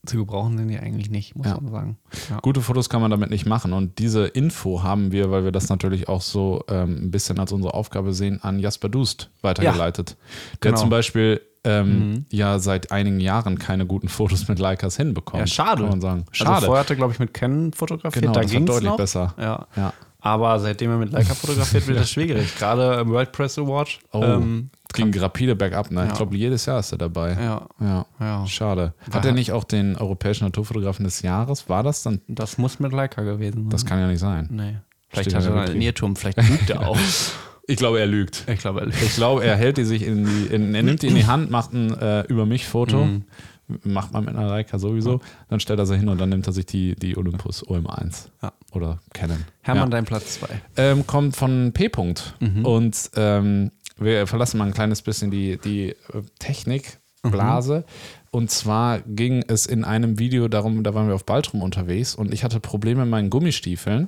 Zu gebrauchen sind die eigentlich nicht, muss Ja. man sagen. Ja. Gute Fotos kann man damit nicht machen. Und diese Info haben wir, weil wir das natürlich auch so ähm, ein bisschen als unsere Aufgabe sehen, an Jasper Dust weitergeleitet. Der genau. zum Beispiel ähm, ja seit einigen Jahren keine guten Fotos mit Leicas hinbekommt. Ja, schade. Kann man sagen. Also Schade. vorher hat er, glaube ich, mit Canon fotografiert, genau, da ging es deutlich noch. besser. Ja. Ja. Aber seitdem er mit Leica fotografiert, wird <laughs> das schwierig. Gerade im World Press Award. Oh, Ähm, ging rapide bergab. Ne? Ja. Ich glaube, jedes Jahr ist er dabei. ja, Ja. ja. Schade. Hat er nicht auch den europäischen Naturfotografen des Jahres? War das dann? Das muss mit Leica gewesen sein. Das kann ja nicht sein. nee. Vielleicht Steht hat er einen. Irrtum, vielleicht lügt er <laughs> auch. Ich glaube, er lügt. ich glaube, er lügt. Ich glaube, er hält die sich in die, in, er nimmt die in die Hand, macht ein äh, über mich Foto, Mhm. macht man mit einer Leica sowieso, dann stellt er sie hin und dann nimmt er sich die, die Olympus OM1 Ja. oder Canon. Hermann, ja. dein Platz 2. ähm, kommt von P. -Punkt. Mhm. und ähm, wir verlassen mal ein kleines bisschen die, die äh, Technikblase. Und zwar ging es in einem Video darum, da waren wir auf Baltrum unterwegs und ich hatte Probleme mit meinen Gummistiefeln,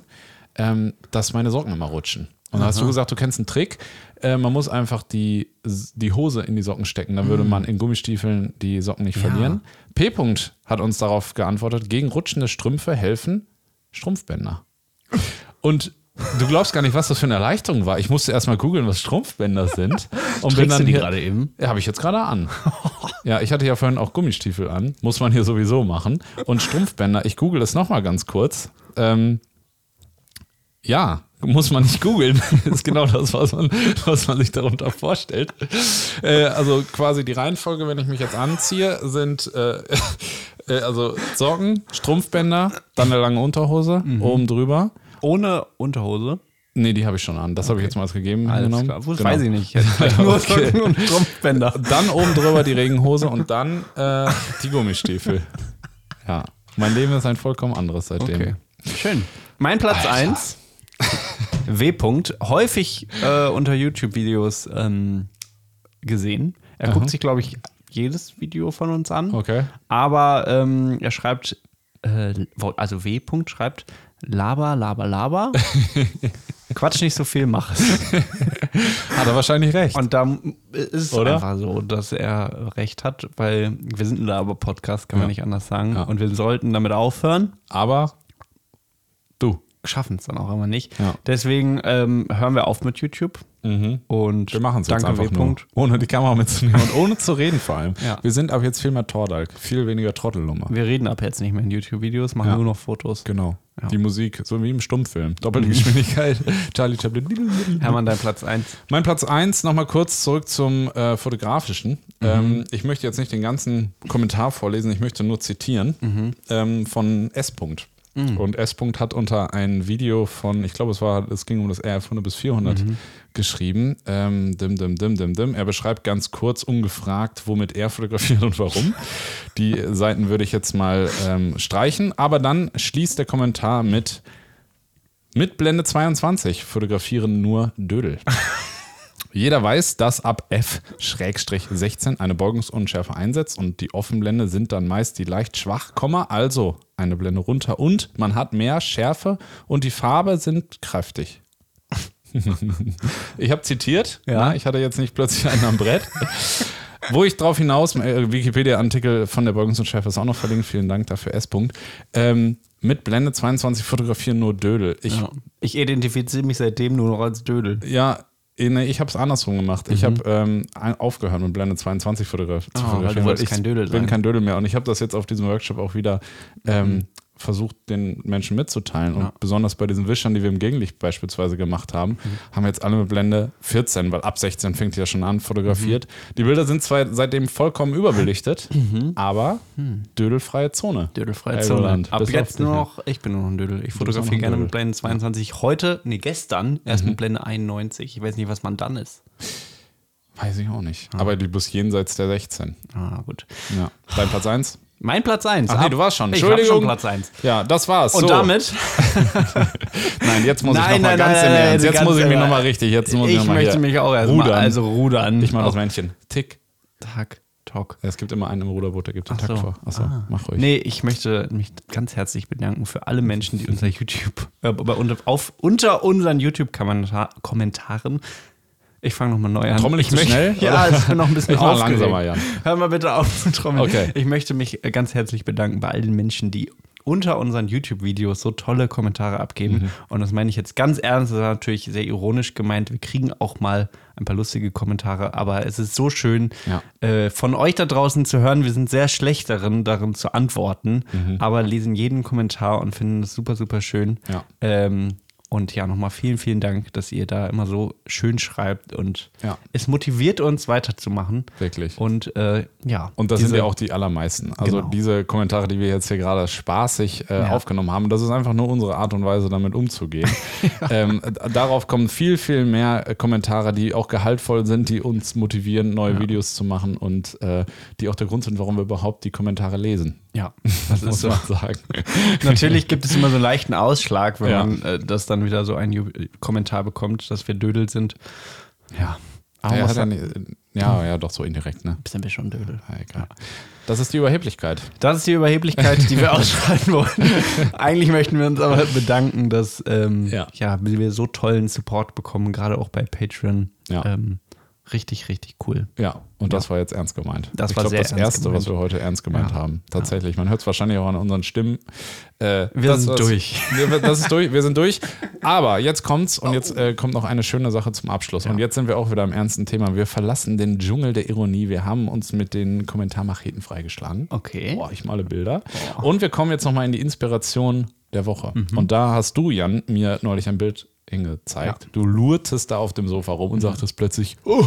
ähm, dass meine Socken immer rutschen. Und da hast du gesagt, du kennst einen Trick. Äh, man muss einfach die, die Hose in die Socken stecken. Dann würde man in Gummistiefeln die Socken nicht. Ja. verlieren. P. -Punkt hat uns darauf geantwortet, gegen rutschende Strümpfe helfen Strumpfbänder. Und du glaubst gar nicht, was das für eine Erleichterung war. Ich musste erstmal googeln, was Strumpfbänder sind. <laughs> Und Trägst du die gerade eben? Ja, habe ich jetzt gerade an. <laughs> Ja, ich hatte ja vorhin auch Gummistiefel an. Muss man hier sowieso machen. Und Strumpfbänder, ich google es nochmal ganz kurz. Ähm, ja, muss man nicht googeln. <laughs> ist genau das, was man, was man sich darunter vorstellt. Äh, also quasi die Reihenfolge, wenn ich mich jetzt anziehe, sind äh, <laughs> äh, also Socken, Strumpfbänder, dann eine lange Unterhose oben drüber. Ohne Unterhose. Nee, die habe ich schon an. Das habe ich jetzt mal als gegeben Alles genommen. klar. Das Genau. weiß ich nicht. <laughs> Nur Okay. Socken und Strumpfbänder. Dann oben drüber die Regenhose und dann äh, die Gummistiefel. Ja, mein Leben ist ein vollkommen anderes seitdem. Okay. Schön. Mein Platz 1. W. -Punkt, häufig äh, unter YouTube-Videos ähm, gesehen. Er guckt sich, glaube ich, jedes Video von uns an. Okay. Aber ähm, er schreibt, äh, also W. -Punkt schreibt, laber, laber, laber. <laughs> Quatsch nicht so viel, mach es. <laughs> Hat er wahrscheinlich recht. Und da ist es Oder? einfach so, dass er recht hat, weil wir sind ein Laber-Podcast, kann man Ja. nicht anders sagen. Ja. Und wir sollten damit aufhören. Aber. Schaffen es dann auch immer nicht. Ja. Deswegen ähm, hören wir auf mit YouTube. Und Wir machen es jetzt einfach nur. Ohne die Kamera mitzunehmen und ohne zu reden vor allem. <laughs> Ja. Wir sind ab jetzt viel mehr Tordalk, viel weniger Trottelnummer. Wir reden ab jetzt nicht mehr in YouTube-Videos, machen Ja. nur noch Fotos. Genau. Ja. Die Musik, so wie im Stummfilm. Doppelte Geschwindigkeit. <laughs> Charlie Chaplin. Hermann, dein Platz 1. Mein Platz 1, nochmal kurz zurück zum äh, Fotografischen. Ähm, ich möchte jetzt nicht den ganzen Kommentar vorlesen, ich möchte nur zitieren ähm, von S. -Punkt. Und S. -Punkt hat unter ein Video von, ich glaube, es war, es ging um das RF 100 bis 400 geschrieben. Ähm, dim, dim, dim, dim, dim. Er beschreibt ganz kurz, ungefragt, womit er fotografiert und warum. Die Seiten würde ich jetzt mal ähm, streichen. Aber dann schließt der Kommentar mit mit Blende 22 fotografieren nur Dödel. <laughs> Jeder weiß, dass ab f-16 eine Beugungsunschärfe einsetzt und die Offenblende sind dann meist die leicht schwach, also eine Blende runter und man hat mehr Schärfe und die Farbe sind kräftig. <laughs> ich habe zitiert, Ja. na, ich hatte jetzt nicht plötzlich einen am Brett. Wo ich drauf hinaus, äh, Wikipedia-Artikel von der Beugungsunschärfe ist auch noch verlinkt, vielen Dank dafür, S. -Punkt. Ähm, mit Blende 22 fotografieren nur Dödel. Ich, Ja. Ich identifiziere mich seitdem nur noch als Dödel. ja, nee, ich habe es andersrum gemacht. Ich habe ähm, aufgehört mit Blende 22 fotograf zu weil du fotografieren. wolltest ich kein Dödel bin sein. kein Dödel mehr. Und ich habe das jetzt auf diesem Workshop auch wieder ähm, versucht, den Menschen mitzuteilen. Und besonders bei diesen Wischern, die wir im Gegenlicht beispielsweise gemacht haben, Mhm. haben wir jetzt alle mit Blende 14, weil ab 16 fängt ja schon an, fotografiert. Mhm. Die Bilder sind zwar seitdem vollkommen überbelichtet, <laughs> aber dödelfreie Zone. Mhm. Dödelfreie Zone. Helgoland. Ab Bis jetzt nur noch, ich bin nur noch ein Dödel. Ich fotografiere gerne Dödel. mit Blende 22. Heute, nee, gestern, erst mit Blende 91. Ich weiß nicht, was man dann ist. Weiß ich auch nicht. Aber die bloß jenseits der 16. Ah, gut. Ja. Dein Platz 1? Mein Platz 1. Ach nee, du warst schon. Ich Entschuldigung. schon Platz 1. Ja, das war's. Und so. damit <laughs> Nein, jetzt muss ich Nein, nochmal nein, ganz nein, im Ernst. Jetzt muss ich mich nochmal richtig. Jetzt muss ich, ich noch möchte hier mich auch erstmal, rudern. also rudern. ich mache das Männchen. Tick. Tag, Talk. Es gibt immer einen im Ruderboot, der gibt den Ach Takt so. vor. Achso, Ah. mach ruhig. Nee, ich möchte mich ganz herzlich bedanken für alle Menschen, die unser YouTube, äh, unter, auf, unter unseren YouTube-Kommentaren. Ich fange nochmal neu an. Trommel ich zu möchte, schnell, <laughs> Ja, ich bin noch ein bisschen Ich aufgeregt. langsamer, Jan. Hör mal bitte auf zu trommeln. Okay. Ich möchte mich ganz herzlich bedanken bei all den Menschen, die unter unseren YouTube-Videos so tolle Kommentare abgeben. Mhm. Und das meine ich jetzt ganz ernst, das ist natürlich sehr ironisch gemeint. Wir kriegen auch mal ein paar lustige Kommentare, aber es ist so schön, Ja. äh, von euch da draußen zu hören. Wir sind sehr schlecht darin, darin zu antworten, Mhm. aber lesen jeden Kommentar und finden es super, super schön. Ja. Ähm, und ja, nochmal vielen, vielen Dank, dass ihr da immer so schön schreibt und Ja. es motiviert uns weiterzumachen. Wirklich. Und äh, ja. Und das diese- sind ja auch die allermeisten. Also Genau. diese Kommentare, die wir jetzt hier gerade spaßig äh, Ja. aufgenommen haben, das ist einfach nur unsere Art und Weise, damit umzugehen. <laughs> ähm, darauf kommen viel, viel mehr äh, Kommentare, die auch gehaltvoll sind, die uns motivieren, neue Videos zu machen und äh, die auch der Grund sind, warum wir überhaupt die Kommentare lesen. Ja, <laughs> das ist Muss so. man sagen. <laughs> Natürlich gibt es immer so einen leichten Ausschlag, wenn Ja. man äh, das dann wieder so ein Ju Kommentar bekommt, dass wir Dödel sind. Ja. Aber Ja, er nicht, ja, ja, doch so indirekt, ne? sind wir schon Dödel. Ja, egal. Das ist die Überheblichkeit. Das ist die Überheblichkeit, die wir <laughs> ausschalten wollen. Eigentlich möchten wir uns aber bedanken, dass ähm, Ja. ja. wir so tollen Support bekommen, gerade auch bei Patreon. Ja. Ähm, richtig, richtig cool. Ja, und das war jetzt ernst gemeint. Das ich war glaube, sehr das Erste, was gemeint. wir heute ernst gemeint Ja. haben. Tatsächlich. Man hört es wahrscheinlich auch an unseren Stimmen. Äh, Wir das, sind was- durch. Wir, das ist durch. Wir sind durch. Aber jetzt kommt's und jetzt äh, kommt noch eine schöne Sache zum Abschluss. Und jetzt sind wir auch wieder am ernsten Thema. Wir verlassen den Dschungel der Ironie. Wir haben uns mit den Kommentarmacheten freigeschlagen. Okay. Boah, ich male Bilder. Und wir kommen jetzt nochmal in die Inspiration der Woche. Mhm. Und da hast du, Jan, mir neulich ein Bild hingezeigt. Du lurtest da auf dem Sofa rum Mhm. und sagtest plötzlich, oh,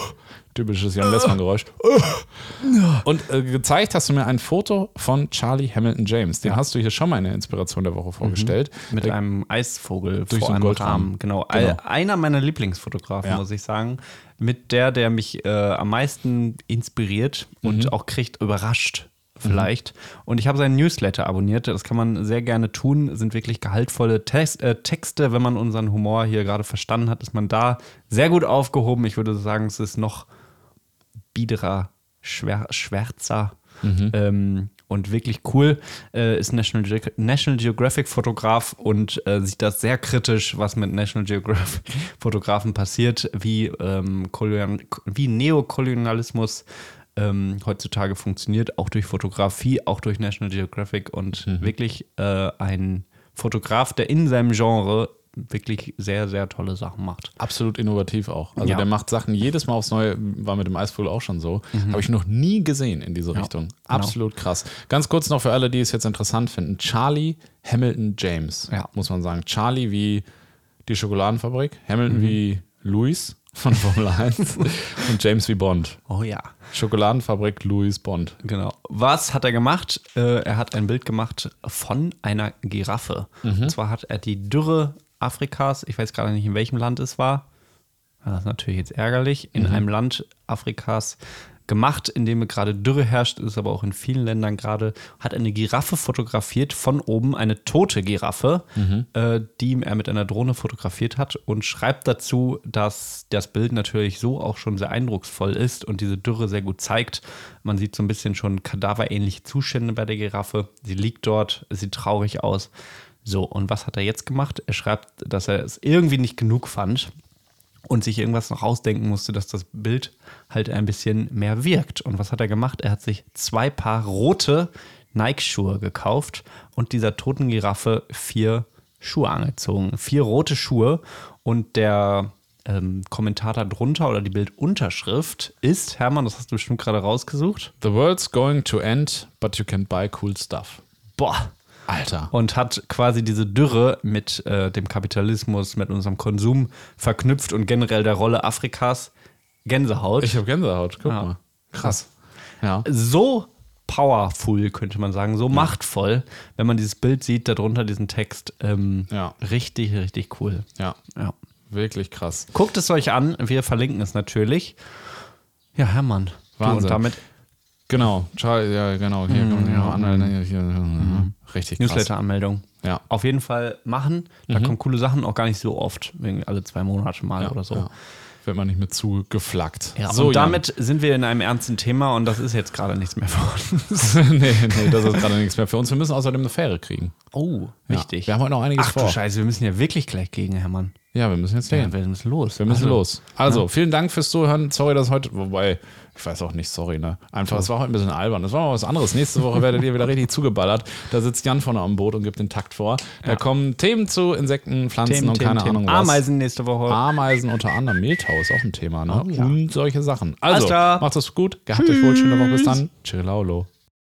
typisches Jan Lessmann-Geräusch. Oh. Und äh, gezeigt hast du mir ein Foto von Charlie Hamilton James. Den hast du hier schon mal in der Inspiration der Woche vorgestellt. Mhm. Mit Der- einem Eisvogel Durch vor so einen einem Goldrahmen. Rahmen. Genau. Genau. Einer meiner Lieblingsfotografen, Ja. muss ich sagen. Mit der, der mich äh, am meisten inspiriert Mhm. und auch kriegt, überrascht vielleicht. Und ich habe seinen Newsletter abonniert. Das kann man sehr gerne tun. Sind wirklich gehaltvolle Text, äh, Texte. Wenn man unseren Humor hier gerade verstanden hat, ist man da sehr gut aufgehoben. Ich würde sagen, es ist noch biederer, schwer, schwärzer ähm, und wirklich cool. Äh, ist National, Ge National Geographic Fotograf und äh, sieht das sehr kritisch, was mit National Geographic <laughs> Fotografen passiert, wie, ähm, wie Neokolonialismus ähm, heutzutage funktioniert, auch durch Fotografie, auch durch National Geographic und wirklich äh, ein Fotograf, der in seinem Genre wirklich sehr, sehr tolle Sachen macht. Absolut innovativ auch. Also Ja. der macht Sachen jedes Mal aufs Neue, war mit dem Eisvogel auch schon so. Mhm. Habe ich noch nie gesehen in diese Richtung. genau. Absolut krass. Ganz kurz noch für alle, die es jetzt interessant finden. Charlie Hamilton James, Ja. muss man sagen. Charlie wie die Schokoladenfabrik, Hamilton Mhm. wie Louis von Formel <laughs> 1 und James wie Bond. Oh ja. Schokoladenfabrik Louis Bond. Genau. Was hat er gemacht? Äh, er hat ein Bild gemacht von einer Giraffe. Und zwar hat er die Dürre Afrikas, ich weiß gerade nicht, in welchem Land es war. Das ist natürlich jetzt ärgerlich. In einem Land Afrikas gemacht, in dem gerade Dürre herrscht, ist aber auch in vielen Ländern gerade, hat eine Giraffe fotografiert, von oben eine tote Giraffe, äh, die er mit einer Drohne fotografiert hat und schreibt dazu, dass das Bild natürlich so auch schon sehr eindrucksvoll ist und diese Dürre sehr gut zeigt. Man sieht so ein bisschen schon kadaverähnliche Zustände bei der Giraffe. Sie liegt dort, sieht traurig aus. So, und was hat er jetzt gemacht? Er schreibt, dass er es irgendwie nicht genug fand und sich irgendwas noch ausdenken musste, dass das Bild halt ein bisschen mehr wirkt. Und was hat er gemacht? Er hat sich zwei Paar rote Nike-Schuhe gekauft und dieser toten Giraffe vier Schuhe angezogen. Vier rote Schuhe und der ähm, Kommentar darunter oder die Bildunterschrift ist, Hermann, das hast du bestimmt gerade rausgesucht. The world's going to end, but you can buy cool stuff. Boah, Alter. und hat quasi diese Dürre mit äh, dem Kapitalismus, mit unserem Konsum verknüpft und generell der Rolle Afrikas Gänsehaut. Ich habe Gänsehaut, guck Ja. mal. Krass. Ja. so powerful, könnte man sagen, so machtvoll, wenn man dieses Bild sieht, darunter diesen Text. Ähm, Ja. Richtig, richtig cool. Ja. Ja. Wirklich krass. Guckt es euch an, wir verlinken es natürlich. Ja, Hermann. Du, Wahnsinn. und damit Genau. Ciao, ja, genau. Hier, komm, hier, anmelden, hier, hier, Richtig. Newsletter-Anmeldung. Ja. Auf jeden Fall machen. Da kommen coole Sachen, auch gar nicht so oft, wegen alle zwei Monate mal Ja, oder so. Ja. Wird man nicht mit zugeflackt. Ja, so, und damit sind wir in einem ernsten Thema und das ist jetzt gerade nichts mehr für uns. Jan. <laughs> <laughs> nee, nee, das ist gerade nichts mehr für uns. Wir müssen außerdem eine Fähre kriegen. Oh, Ja. wichtig. Wir haben heute noch einiges Ach du vor. Scheiße, wir müssen ja wirklich gleich gegen, Hermann. Ja, wir müssen jetzt Ja, gehen. wir müssen los. Wir müssen Also, los. Also, vielen Dank fürs Zuhören. Sorry, dass heute, wobei, ich weiß auch nicht, sorry, ne? Einfach, es war heute ein bisschen albern. Das war mal was anderes. Nächste Woche werdet ihr wieder richtig <laughs> zugeballert. Da sitzt Jan vorne am Boot und gibt den Takt vor. Da kommen Themen zu Insekten, Pflanzen Themen, und Themen, keine Themen. Ahnung was. Ameisen nächste Woche. Ameisen unter anderem. Mehltau ist auch ein Thema, ne? Oh, ja. Und solche Sachen. Alles Also, klar. macht es gut. Gehabt euch wohl. Schöne Woche. Bis dann. Tschüss.